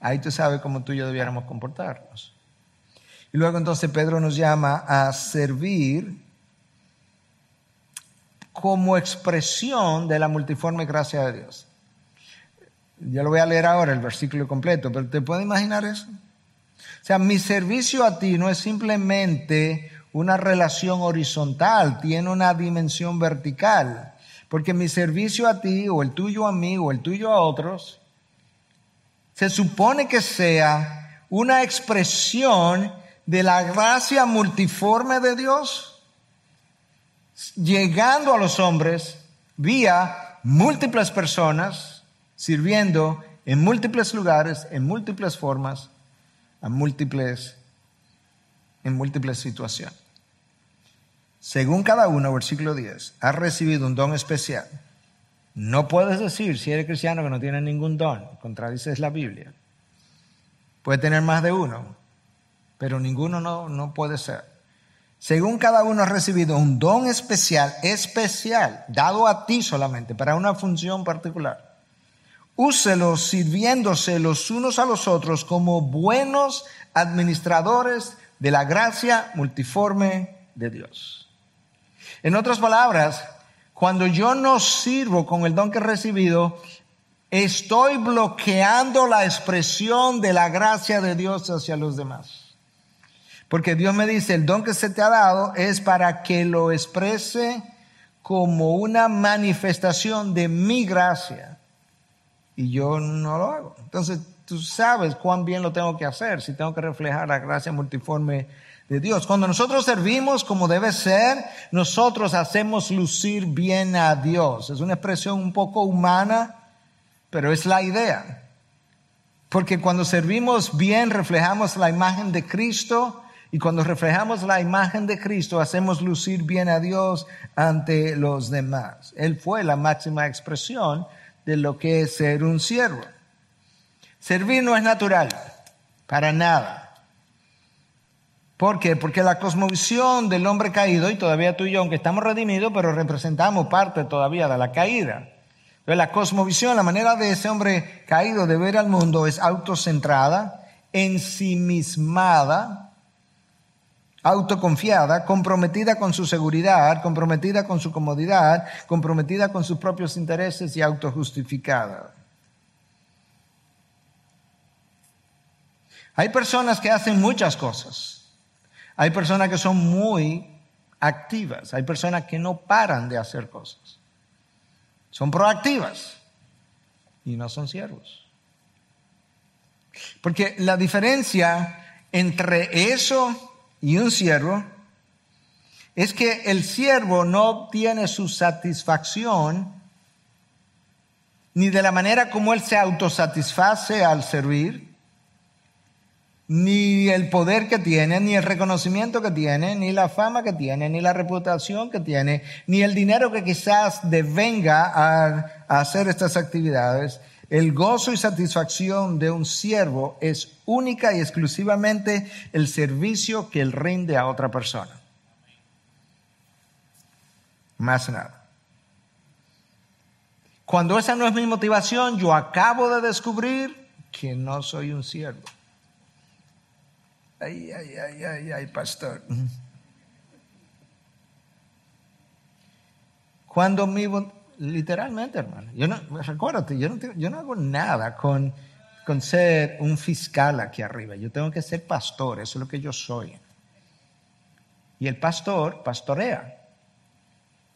Ahí tú sabes cómo tú y yo debiéramos comportarnos. Y luego entonces Pedro nos llama a servir como expresión de la multiforme gracia de Dios. Ya lo voy a leer ahora, el versículo completo, pero ¿te puedes imaginar eso? Sea, mi servicio a ti no es simplemente una relación horizontal, tiene una dimensión vertical. Porque mi servicio a ti, o el tuyo a mí, o el tuyo a otros, se supone que sea una expresión de la gracia multiforme de Dios. llegando a los hombres vía múltiples personas, sirviendo en múltiples lugares, en múltiples formas, a múltiples, en múltiples situaciones. Según cada uno, versículo 10, ha recibido un don especial. No puedes decir, si eres cristiano, que no tienes ningún don. Contradices la Biblia. Puede tener más de uno, pero ninguno no, no puede ser. Según cada uno ha recibido un don especial, especial, dado a ti solamente, para una función particular. Úselos sirviéndose los unos a los otros como buenos administradores de la gracia multiforme de Dios. En otras palabras, cuando yo no sirvo con el don que he recibido, estoy bloqueando la expresión de la gracia de Dios hacia los demás. Porque Dios me dice, el don que se te ha dado es para que lo exprese como una manifestación de mi gracia. Y yo no lo hago. Entonces, tú sabes cuán bien lo tengo que hacer si tengo que reflejar la gracia multiforme de Dios. Cuando nosotros servimos como debe ser, nosotros hacemos lucir bien a Dios. Es una expresión un poco humana, pero es la idea. Porque cuando servimos bien, reflejamos la imagen de Cristo y cuando reflejamos la imagen de Cristo, hacemos lucir bien a Dios ante los demás. Él fue la máxima expresión de lo que es ser un siervo. Servir no es natural, para nada. ¿Por qué? Porque la cosmovisión del hombre caído, y todavía tú y yo, aunque estamos redimidos, pero representamos parte todavía de la caída. Entonces, la cosmovisión, la manera de ese hombre caído de ver al mundo es autocentrada, ensimismada, autoconfiada, comprometida con su seguridad, comprometida con su comodidad, comprometida con sus propios intereses y autojustificada. Hay personas que hacen muchas cosas. Hay personas que son muy activas. Hay personas que no paran de hacer cosas. Son proactivas y no son siervos. Porque la diferencia entre eso y un siervo es que el siervo no obtiene su satisfacción ni de la manera como él se autosatisface al servir, ni el poder que tiene, ni el reconocimiento que tiene, ni la fama que tiene, ni la reputación que tiene, ni el dinero que quizás devenga a, a hacer estas actividades, el gozo y satisfacción de un siervo es única y exclusivamente el servicio que él rinde a otra persona. Más nada. Cuando esa no es mi motivación, yo acabo de descubrir que no soy un siervo. Ay, ay, ay, ay, ay, pastor. Cuando mi, Literalmente, hermano. Yo no, recuérdate, yo no, yo no hago nada con, con ser un fiscal aquí arriba. Yo tengo que ser pastor, eso es lo que yo soy. Y el pastor pastorea.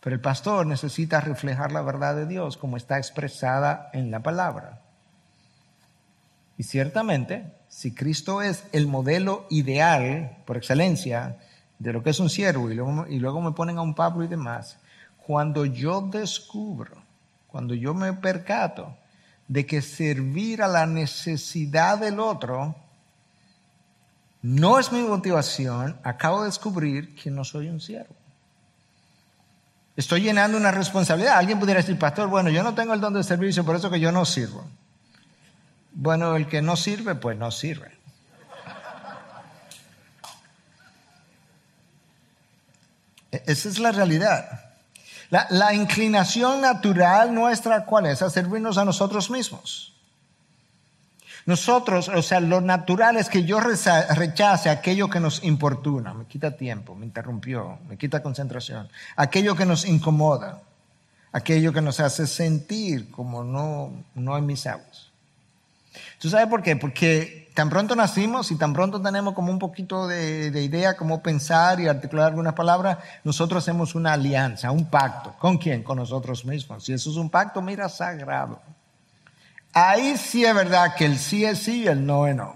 Pero el pastor necesita reflejar la verdad de Dios como está expresada en la palabra. Y ciertamente, si Cristo es el modelo ideal por excelencia de lo que es un siervo y luego, y luego me ponen a un Pablo y demás, cuando yo descubro, cuando yo me percato de que servir a la necesidad del otro no es mi motivación, acabo de descubrir que no soy un siervo. Estoy llenando una responsabilidad. Alguien pudiera decir, pastor, bueno, yo no tengo el don de servicio, por eso que yo no sirvo. Bueno, el que no sirve, pues no sirve. E-, esa es la realidad. La, inclinación natural nuestra, ¿cuál es? A servirnos a nosotros mismos. Nosotros, o sea, lo natural es que yo rechace aquello que nos importuna, me quita tiempo, me interrumpió, me quita concentración, aquello que nos incomoda, aquello que nos hace sentir como no, no en mis aguas. ¿Tú sabes por qué? Porque tan pronto nacimos y tan pronto tenemos como un poquito de, idea cómo pensar y articular algunas palabras, nosotros hacemos una alianza, un pacto. ¿Con quién? Con nosotros mismos. Si eso es un pacto, mira, sagrado. Ahí sí es verdad que el sí es sí y el no es no.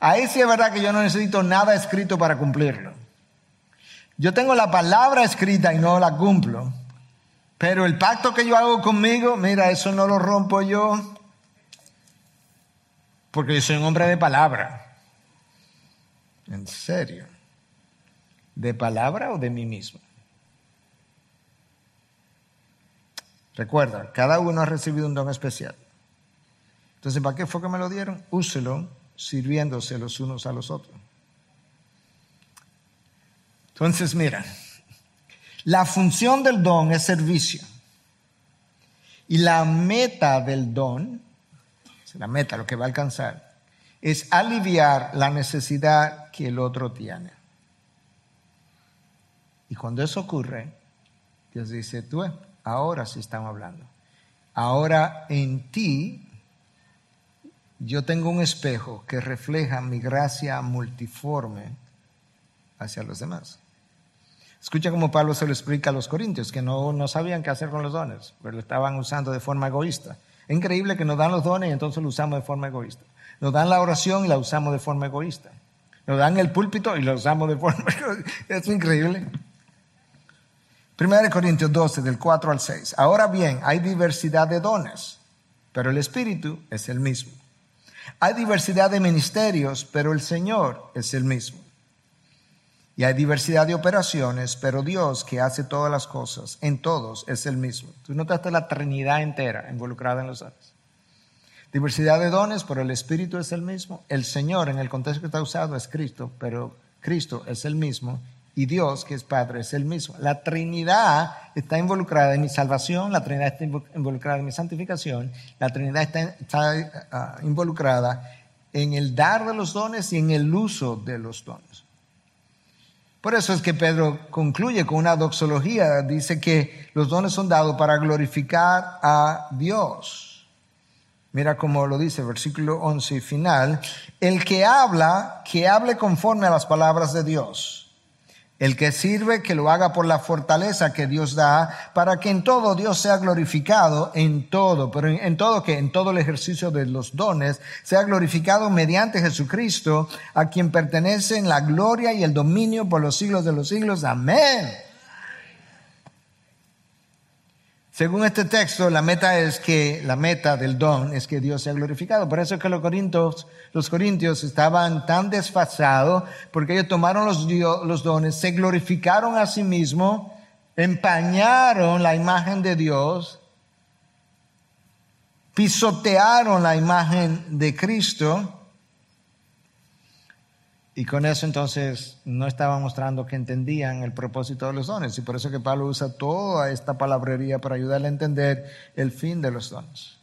Ahí sí es verdad que yo no necesito nada escrito para cumplirlo. yo tengo la palabra escrita y no la cumplo, pero el pacto que yo hago conmigo, mira, eso no lo rompo yo, porque yo soy un hombre de palabra. En serio. ¿De palabra o de mí mismo? Recuerda, cada uno ha recibido un don especial. Entonces, ¿para qué fue que me lo dieron? Úselo sirviéndose los unos a los otros. Entonces, mira, la función del don es servicio. Y la meta del don, la meta, lo que va a alcanzar, es aliviar la necesidad que el otro tiene. Y cuando eso ocurre, Dios dice, tú, ahora sí estamos hablando. Ahora en ti yo tengo un espejo que refleja mi gracia multiforme hacia los demás. Escucha cómo Pablo se lo explica a los corintios, que no, no sabían qué hacer con los dones, pero lo estaban usando de forma egoísta. Es increíble que nos dan los dones y entonces lo usamos de forma egoísta. Nos dan la oración y la usamos de forma egoísta. Nos dan el púlpito y lo usamos de forma egoísta. Es increíble. Primera de Corintios 12, del 4 al 6. Ahora bien, hay diversidad de dones, pero el Espíritu es el mismo. Hay diversidad de ministerios, pero el Señor es el mismo. Y hay diversidad de operaciones, pero Dios que hace todas las cosas, en todos es el mismo. Tú notaste la Trinidad entera involucrada en los dones. Diversidad de dones, pero el Espíritu es el mismo. El Señor, en el contexto que está usado, es Cristo, pero Cristo es el mismo. Y Dios, que es Padre, es el mismo. La Trinidad está involucrada en mi salvación, la Trinidad está involucrada en mi santificación, la Trinidad está, ah, involucrada en el dar de los dones y en el uso de los dones. Por eso es que Pedro concluye con una doxología, dice que los dones son dados para glorificar a Dios. Mira cómo lo dice, versículo 11 final, el que habla, que hable conforme a las palabras de Dios el que sirve, que lo haga por la fortaleza que Dios da, para que en todo Dios sea glorificado, en todo, pero en, todo que, en todo el ejercicio de los dones, sea glorificado mediante Jesucristo, a quien pertenecen la gloria y el dominio por los siglos de los siglos. Amén. Según este texto, la meta es que, la meta del don es que Dios sea glorificado. Por eso es que los corintios, los corintios estaban tan desfasados, porque ellos tomaron los, los dones, se glorificaron a sí mismos, empañaron la imagen de Dios, pisotearon la imagen de Cristo, y con eso entonces no estaba mostrando que entendían el propósito de los dones. Y por eso que Pablo usa toda esta palabrería para ayudarle a entender el fin de los dones.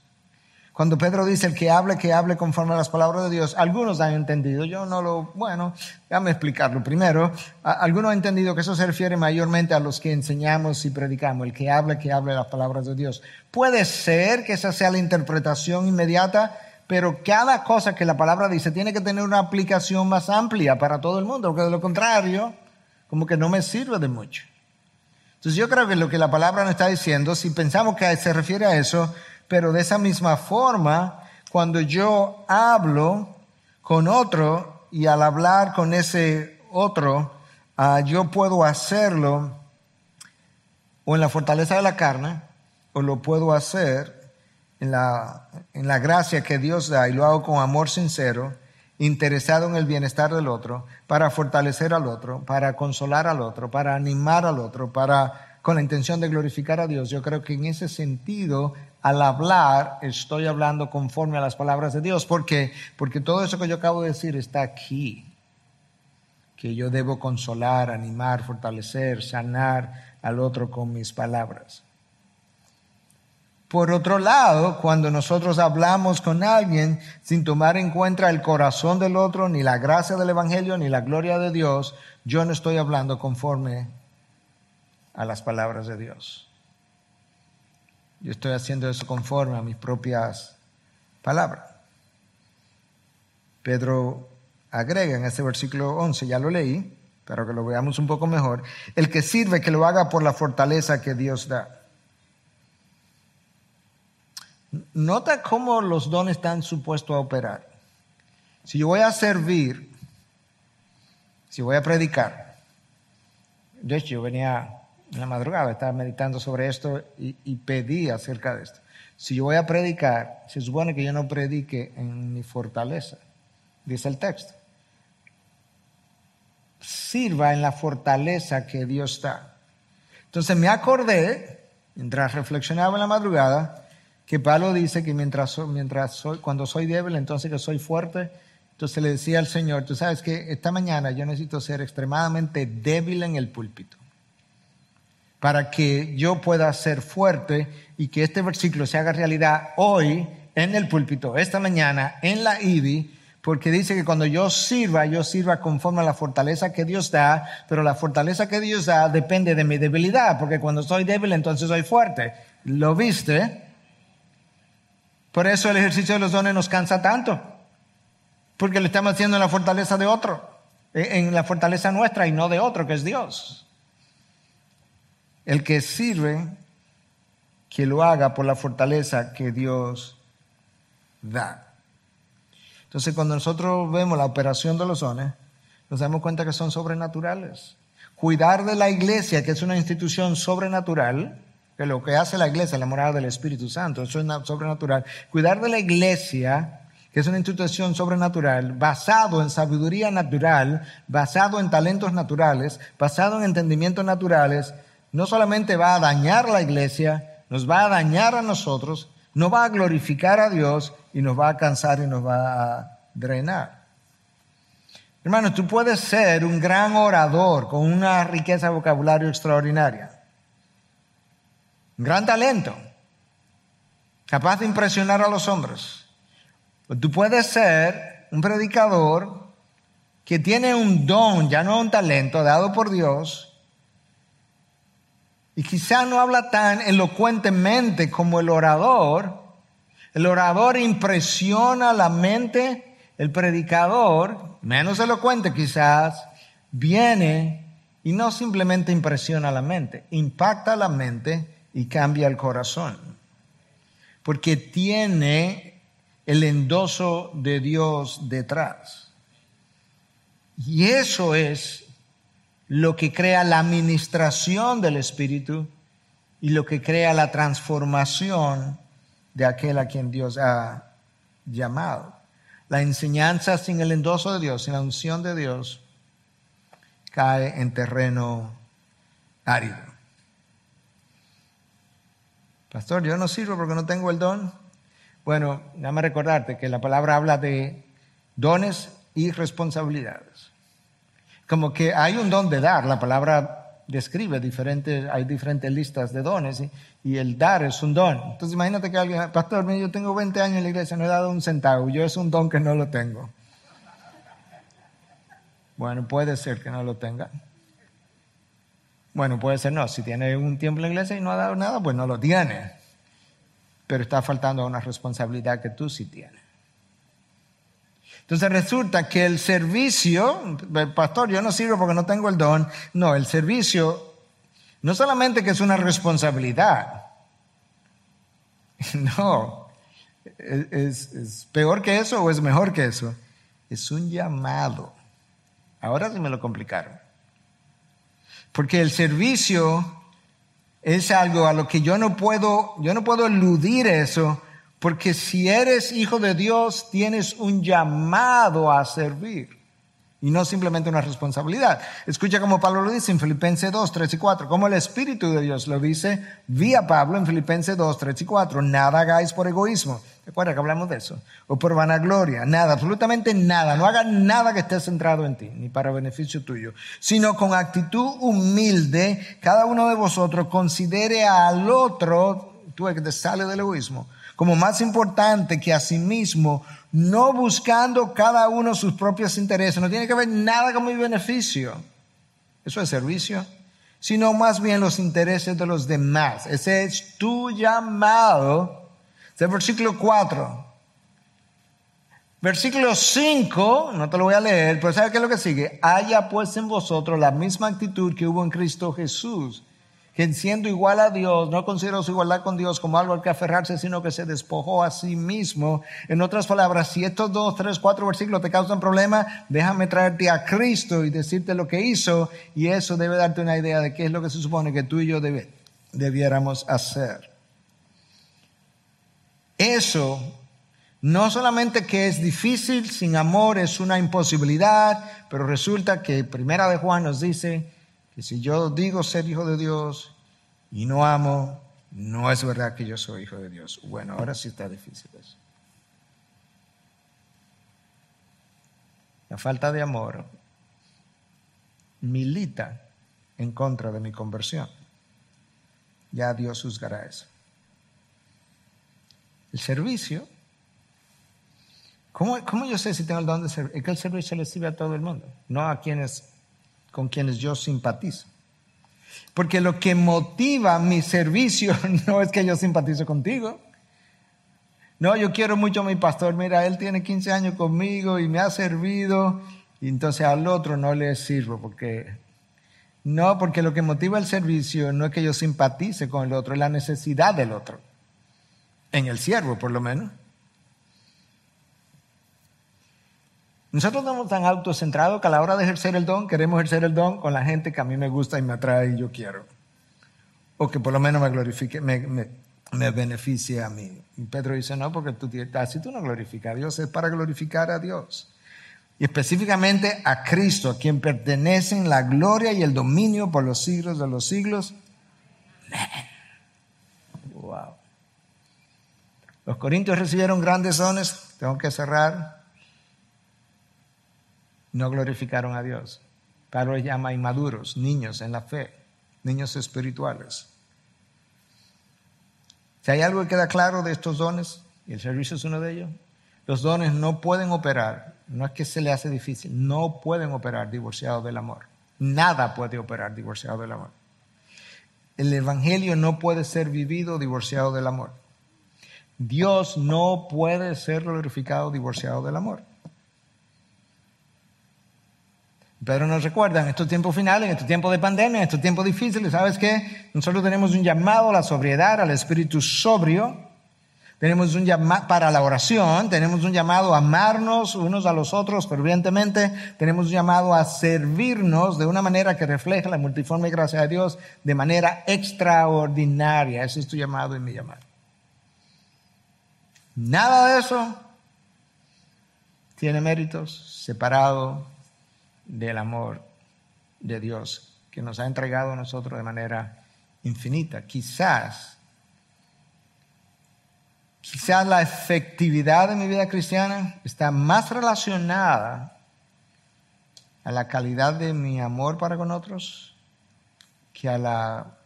Cuando Pedro dice el que hable, que hable conforme a las palabras de Dios, algunos han entendido, yo no lo, bueno, déjame explicarlo. Primero, algunos han entendido que eso se refiere mayormente a los que enseñamos y predicamos, el que hable, que hable las palabras de Dios. Puede ser que esa sea la interpretación inmediata, pero cada cosa que la palabra dice tiene que tener una aplicación más amplia para todo el mundo, porque de lo contrario, como que no me sirve de mucho. Entonces yo creo que lo que la palabra nos está diciendo, si pensamos que se refiere a eso, pero de esa misma forma, cuando yo hablo con otro y al hablar con ese otro, ah, yo puedo hacerlo o en la fortaleza de la carne, o lo puedo hacer en la, en la gracia que Dios da y lo hago con amor sincero, interesado en el bienestar del otro, para fortalecer al otro, para consolar al otro, para animar al otro, para con la intención de glorificar a Dios. Yo creo que en ese sentido, al hablar, estoy hablando conforme a las palabras de Dios. ¿Por qué? Porque todo eso que yo acabo de decir está aquí. Que yo debo consolar, animar, fortalecer, sanar al otro con mis palabras. Por otro lado, cuando nosotros hablamos con alguien sin tomar en cuenta el corazón del otro, ni la gracia del Evangelio, ni la gloria de Dios, yo no estoy hablando conforme a las palabras de Dios. Yo estoy haciendo eso conforme a mis propias palabras. Pedro agrega en ese versículo 11, ya lo leí, pero que lo veamos un poco mejor, el que sirve que lo haga por la fortaleza que Dios da. Nota cómo los dones están supuestos a operar. Si yo voy a servir, si voy a predicar, De hecho, yo venía en la madrugada, estaba meditando sobre esto y, y pedí acerca de esto. Si yo voy a predicar, se supone que yo no predique en mi fortaleza, dice el texto. Sirva en la fortaleza que Dios da. Entonces me acordé, mientras reflexionaba en la madrugada, que Pablo dice que mientras, mientras soy, cuando soy débil, entonces que soy fuerte. Entonces le decía al Señor, tú sabes que esta mañana yo necesito ser extremadamente débil en el púlpito para que yo pueda ser fuerte y que este versículo se haga realidad hoy en el púlpito, esta mañana en la IBI, porque dice que cuando yo sirva, yo sirva conforme a la fortaleza que Dios da, pero la fortaleza que Dios da depende de mi debilidad, porque cuando soy débil entonces soy fuerte. ¿Lo viste? Por eso el ejercicio de los dones nos cansa tanto, porque lo estamos haciendo en la fortaleza de otro, en la fortaleza nuestra y no de otro, que es Dios. El que sirve, que lo haga por la fortaleza que Dios da. Entonces, cuando nosotros vemos la operación de los dones, nos damos cuenta que son sobrenaturales. Cuidar de la iglesia, que es una institución sobrenatural, que lo que hace la iglesia es la morada del Espíritu Santo, eso es sobrenatural. Cuidar de la iglesia, que es una institución sobrenatural, basado en sabiduría natural, basado en talentos naturales, basado en entendimientos naturales, no solamente va a dañar la iglesia, nos va a dañar a nosotros, no va a glorificar a Dios y nos va a cansar y nos va a drenar. Hermano, tú puedes ser un gran orador con una riqueza de vocabulario extraordinaria gran talento, capaz de impresionar a los hombres. Tú puedes ser un predicador que tiene un don, ya no un talento dado por Dios, y quizá no habla tan elocuentemente como el orador. El orador impresiona la mente, el predicador, menos elocuente quizás, viene y no simplemente impresiona la mente, impacta la mente y cambia el corazón. Porque tiene el endoso de Dios detrás. Y eso es lo que crea la administración del Espíritu y lo que crea la transformación de aquel a quien Dios ha llamado. La enseñanza sin el endoso de Dios, sin la unción de Dios, cae en terreno árido. Pastor, yo no sirvo porque no tengo el don. Bueno, déjame recordarte que la palabra habla de dones y responsabilidades. Como que hay un don de dar, la palabra describe diferentes, hay diferentes listas de dones y, el dar es un don. Entonces imagínate que alguien, pastor, yo tengo 20 años en la iglesia, no he dado un centavo, yo es un don que no lo tengo. Bueno, puede ser que no lo tenga. Bueno, puede ser no. Si tiene un tiempo en la iglesia y no ha dado nada, pues no lo tiene. Pero está faltando una responsabilidad que tú sí tienes. Entonces resulta que el servicio, pastor, yo no sirvo porque no tengo el don. No, el servicio no solamente que es una responsabilidad. No, es peor que eso o es mejor que eso. Es un llamado. Ahora sí me lo complicaron. Porque el servicio es algo a lo que yo no puedo, yo no puedo eludir eso, porque si eres hijo de Dios, tienes un llamado a servir y no simplemente una responsabilidad. Escucha como Pablo lo dice en Filipenses 2, 3 y 4, como el Espíritu de Dios lo dice vía Pablo en Filipenses 2, 3 y 4, nada hagáis por egoísmo. Recuerda que hablamos de eso. O por vanagloria, nada, absolutamente nada. No hagas nada que esté centrado en ti, ni para beneficio tuyo, sino con actitud humilde, cada uno de vosotros considere al otro, tú que te sale del egoísmo, como más importante que a sí mismo, no buscando cada uno sus propios intereses. No tiene que ver nada con mi beneficio. Eso es servicio. Sino más bien los intereses de los demás. Ese es tu llamado. Ese es versículo 4. Versículo 5, no te lo voy a leer, pero ¿sabes qué es lo que sigue? Haya pues en vosotros la misma actitud que hubo en Cristo Jesús que siendo igual a Dios, no consideró su igualdad con Dios como algo al que aferrarse, sino que se despojó a sí mismo. En otras palabras, si estos dos, tres, cuatro versículos te causan problemas, déjame traerte a Cristo y decirte lo que hizo, y eso debe darte una idea de qué es lo que se supone que tú y yo debiéramos hacer. Eso no solamente que es difícil, sin amor es una imposibilidad, pero resulta que Primera de Juan nos dice que si yo digo ser hijo de Dios y no amo, no es verdad que yo soy hijo de Dios. Bueno, ahora sí está difícil eso. La falta de amor milita en contra de mi conversión. Ya Dios juzgará eso. El servicio ¿Cómo, yo sé si tengo el don de servir? Es que el servicio le sirve a todo el mundo, no a quienes con quienes yo simpatizo. Porque lo que motiva mi servicio no es que yo simpatizo contigo. No, yo quiero mucho a mi pastor. Mira, él tiene 15 años conmigo y me ha servido. Y entonces al otro no le sirvo porque... No, porque lo que motiva el servicio no es que yo simpatice con el otro, es la necesidad del otro. En el siervo, por lo menos. Nosotros estamos tan autocentrados que a la hora de ejercer el don, queremos ejercer el don con la gente que a mí me gusta y me atrae y yo quiero. O que por lo menos me glorifique, me, me, beneficie a mí. Y Pedro dice, no, porque tú, tú no glorificas a Dios, es para glorificar a Dios. Y específicamente a Cristo, a quien pertenecen la gloria y el dominio por los siglos de los siglos. Wow. Los corintios recibieron grandes dones, tengo que cerrar no glorificaron a Dios. Pablo llama inmaduros, niños en la fe, niños espirituales. Si hay algo que queda claro de estos dones, y el servicio es uno de ellos, los dones no pueden operar, no es que se le hace difícil, no pueden operar divorciados del amor. Nada puede operar divorciado del amor. El Evangelio no puede ser vivido divorciado del amor. Dios no puede ser glorificado divorciado del amor. Pedro nos recuerda en estos tiempos finales, en estos tiempos de pandemia, en estos tiempos difíciles, ¿sabes qué? Nosotros tenemos un llamado a la sobriedad, al espíritu sobrio. Tenemos un llamado para la oración, tenemos un llamado a amarnos unos a los otros fervientemente, tenemos un llamado a servirnos de una manera que refleja la multiforme gracia de Dios de manera extraordinaria. Ese es tu llamado y mi llamado. Nada de eso tiene méritos separado del amor de Dios que nos ha entregado a nosotros de manera infinita. Quizás, quizás la efectividad de mi vida cristiana está más relacionada a la calidad de mi amor para con otros que a la,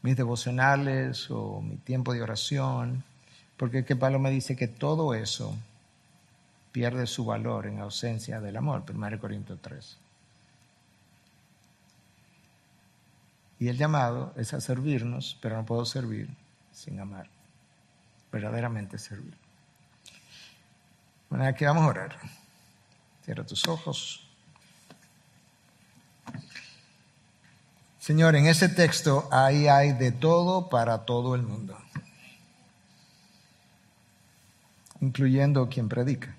mis devocionales o mi tiempo de oración, porque que Pablo me dice que todo eso pierde su valor en ausencia del amor, 1 Corintios 3. Y el llamado es a servirnos, pero no puedo servir sin amar, verdaderamente servir. Bueno, aquí vamos a orar. Cierra tus ojos. Señor, en ese texto ahí hay de todo para todo el mundo, incluyendo quien predica.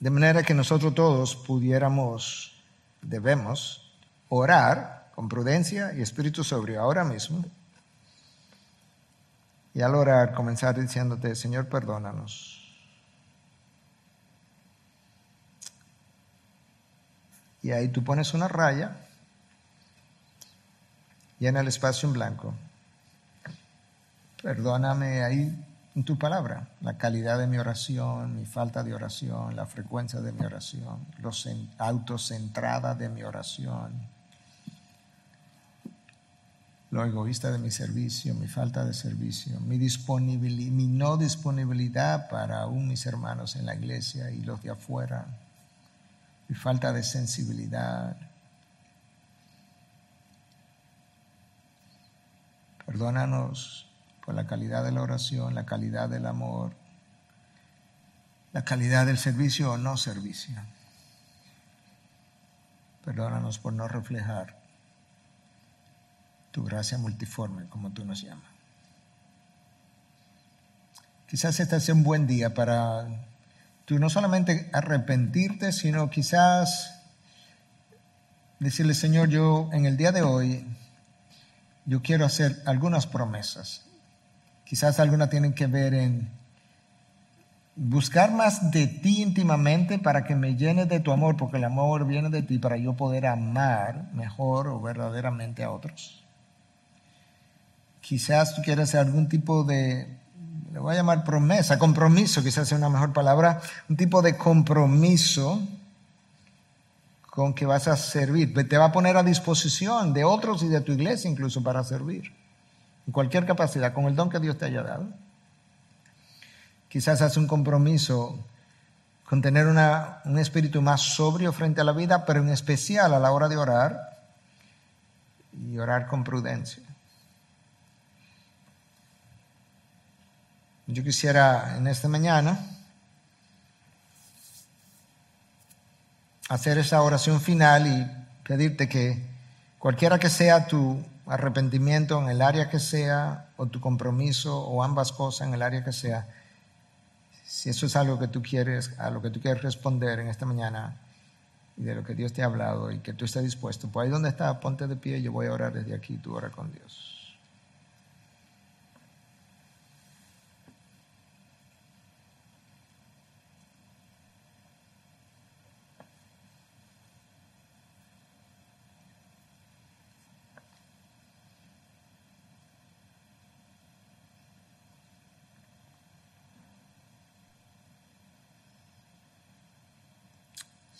De manera que nosotros todos pudiéramos, debemos, orar con prudencia y espíritu sobrio ahora mismo. Y al orar comenzar diciéndote, Señor, perdónanos. Y ahí tú pones una raya, llena el espacio en blanco. Perdóname ahí en tu palabra, la calidad de mi oración, mi falta de oración, la frecuencia de mi oración, los autocentrada de mi oración, lo egoísta de mi servicio, mi falta de servicio, mi, mi no disponibilidad para aún mis hermanos en la iglesia y los de afuera, mi falta de sensibilidad. Perdónanos la calidad de la oración, la calidad del amor, la calidad del servicio o no servicio. Perdónanos por no reflejar tu gracia multiforme, como tú nos llamas. Quizás este sea un buen día para tú no solamente arrepentirte, sino quizás decirle, Señor, yo en el día de hoy, yo quiero hacer algunas promesas. Quizás algunas tienen que ver en buscar más de ti íntimamente para que me llene de tu amor, porque el amor viene de ti para yo poder amar mejor o verdaderamente a otros. Quizás tú quieras hacer algún tipo de, le voy a llamar promesa, compromiso, quizás sea una mejor palabra, un tipo de compromiso con que vas a servir. Te va a poner a disposición de otros y de tu iglesia incluso para servir. En cualquier capacidad, con el don que Dios te haya dado. Quizás hace un compromiso con tener un espíritu más sobrio frente a la vida, pero en especial a la hora de orar y orar con prudencia. Yo quisiera en esta mañana hacer esa oración final y pedirte que cualquiera que sea tu arrepentimiento en el área que sea, o tu compromiso, o ambas cosas en el área que sea, si eso es algo que tú quieres, a lo que tú quieres responder en esta mañana, y de lo que Dios te ha hablado, y que tú estés dispuesto, pues ahí donde está, ponte de pie, yo voy a orar desde aquí, tú ora con Dios.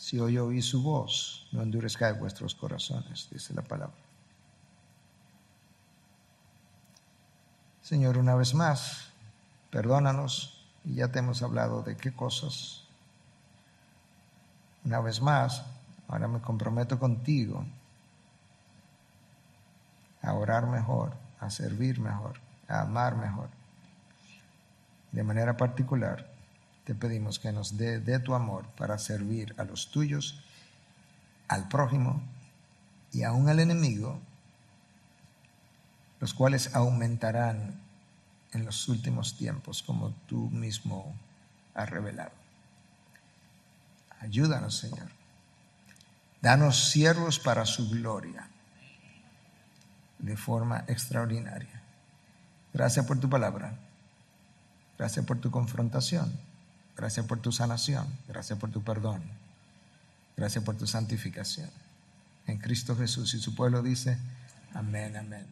Si hoy oí su voz, no endurezca vuestros corazones, dice la palabra. Señor, una vez más, perdónanos, y ya te hemos hablado de qué cosas. Una vez más, ahora me comprometo contigo a orar mejor, a servir mejor, a amar mejor. De manera particular, te pedimos que nos dé de tu amor para servir a los tuyos, al prójimo y aún al enemigo, los cuales aumentarán en los últimos tiempos, como tú mismo has revelado. Ayúdanos, Señor. Danos siervos para su gloria de forma extraordinaria. Gracias por tu palabra. Gracias por tu confrontación. Gracias por tu sanación. Gracias por tu perdón. Gracias por tu santificación. En Cristo Jesús y su pueblo dice, amén, amén.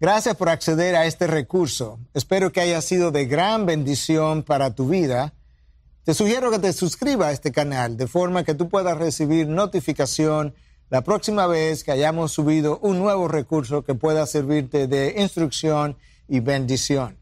Gracias por acceder a este recurso. Espero que haya sido de gran bendición para tu vida. Te sugiero que te suscribas a este canal de forma que tú puedas recibir notificación la próxima vez que hayamos subido un nuevo recurso que pueda servirte de instrucción y bendición.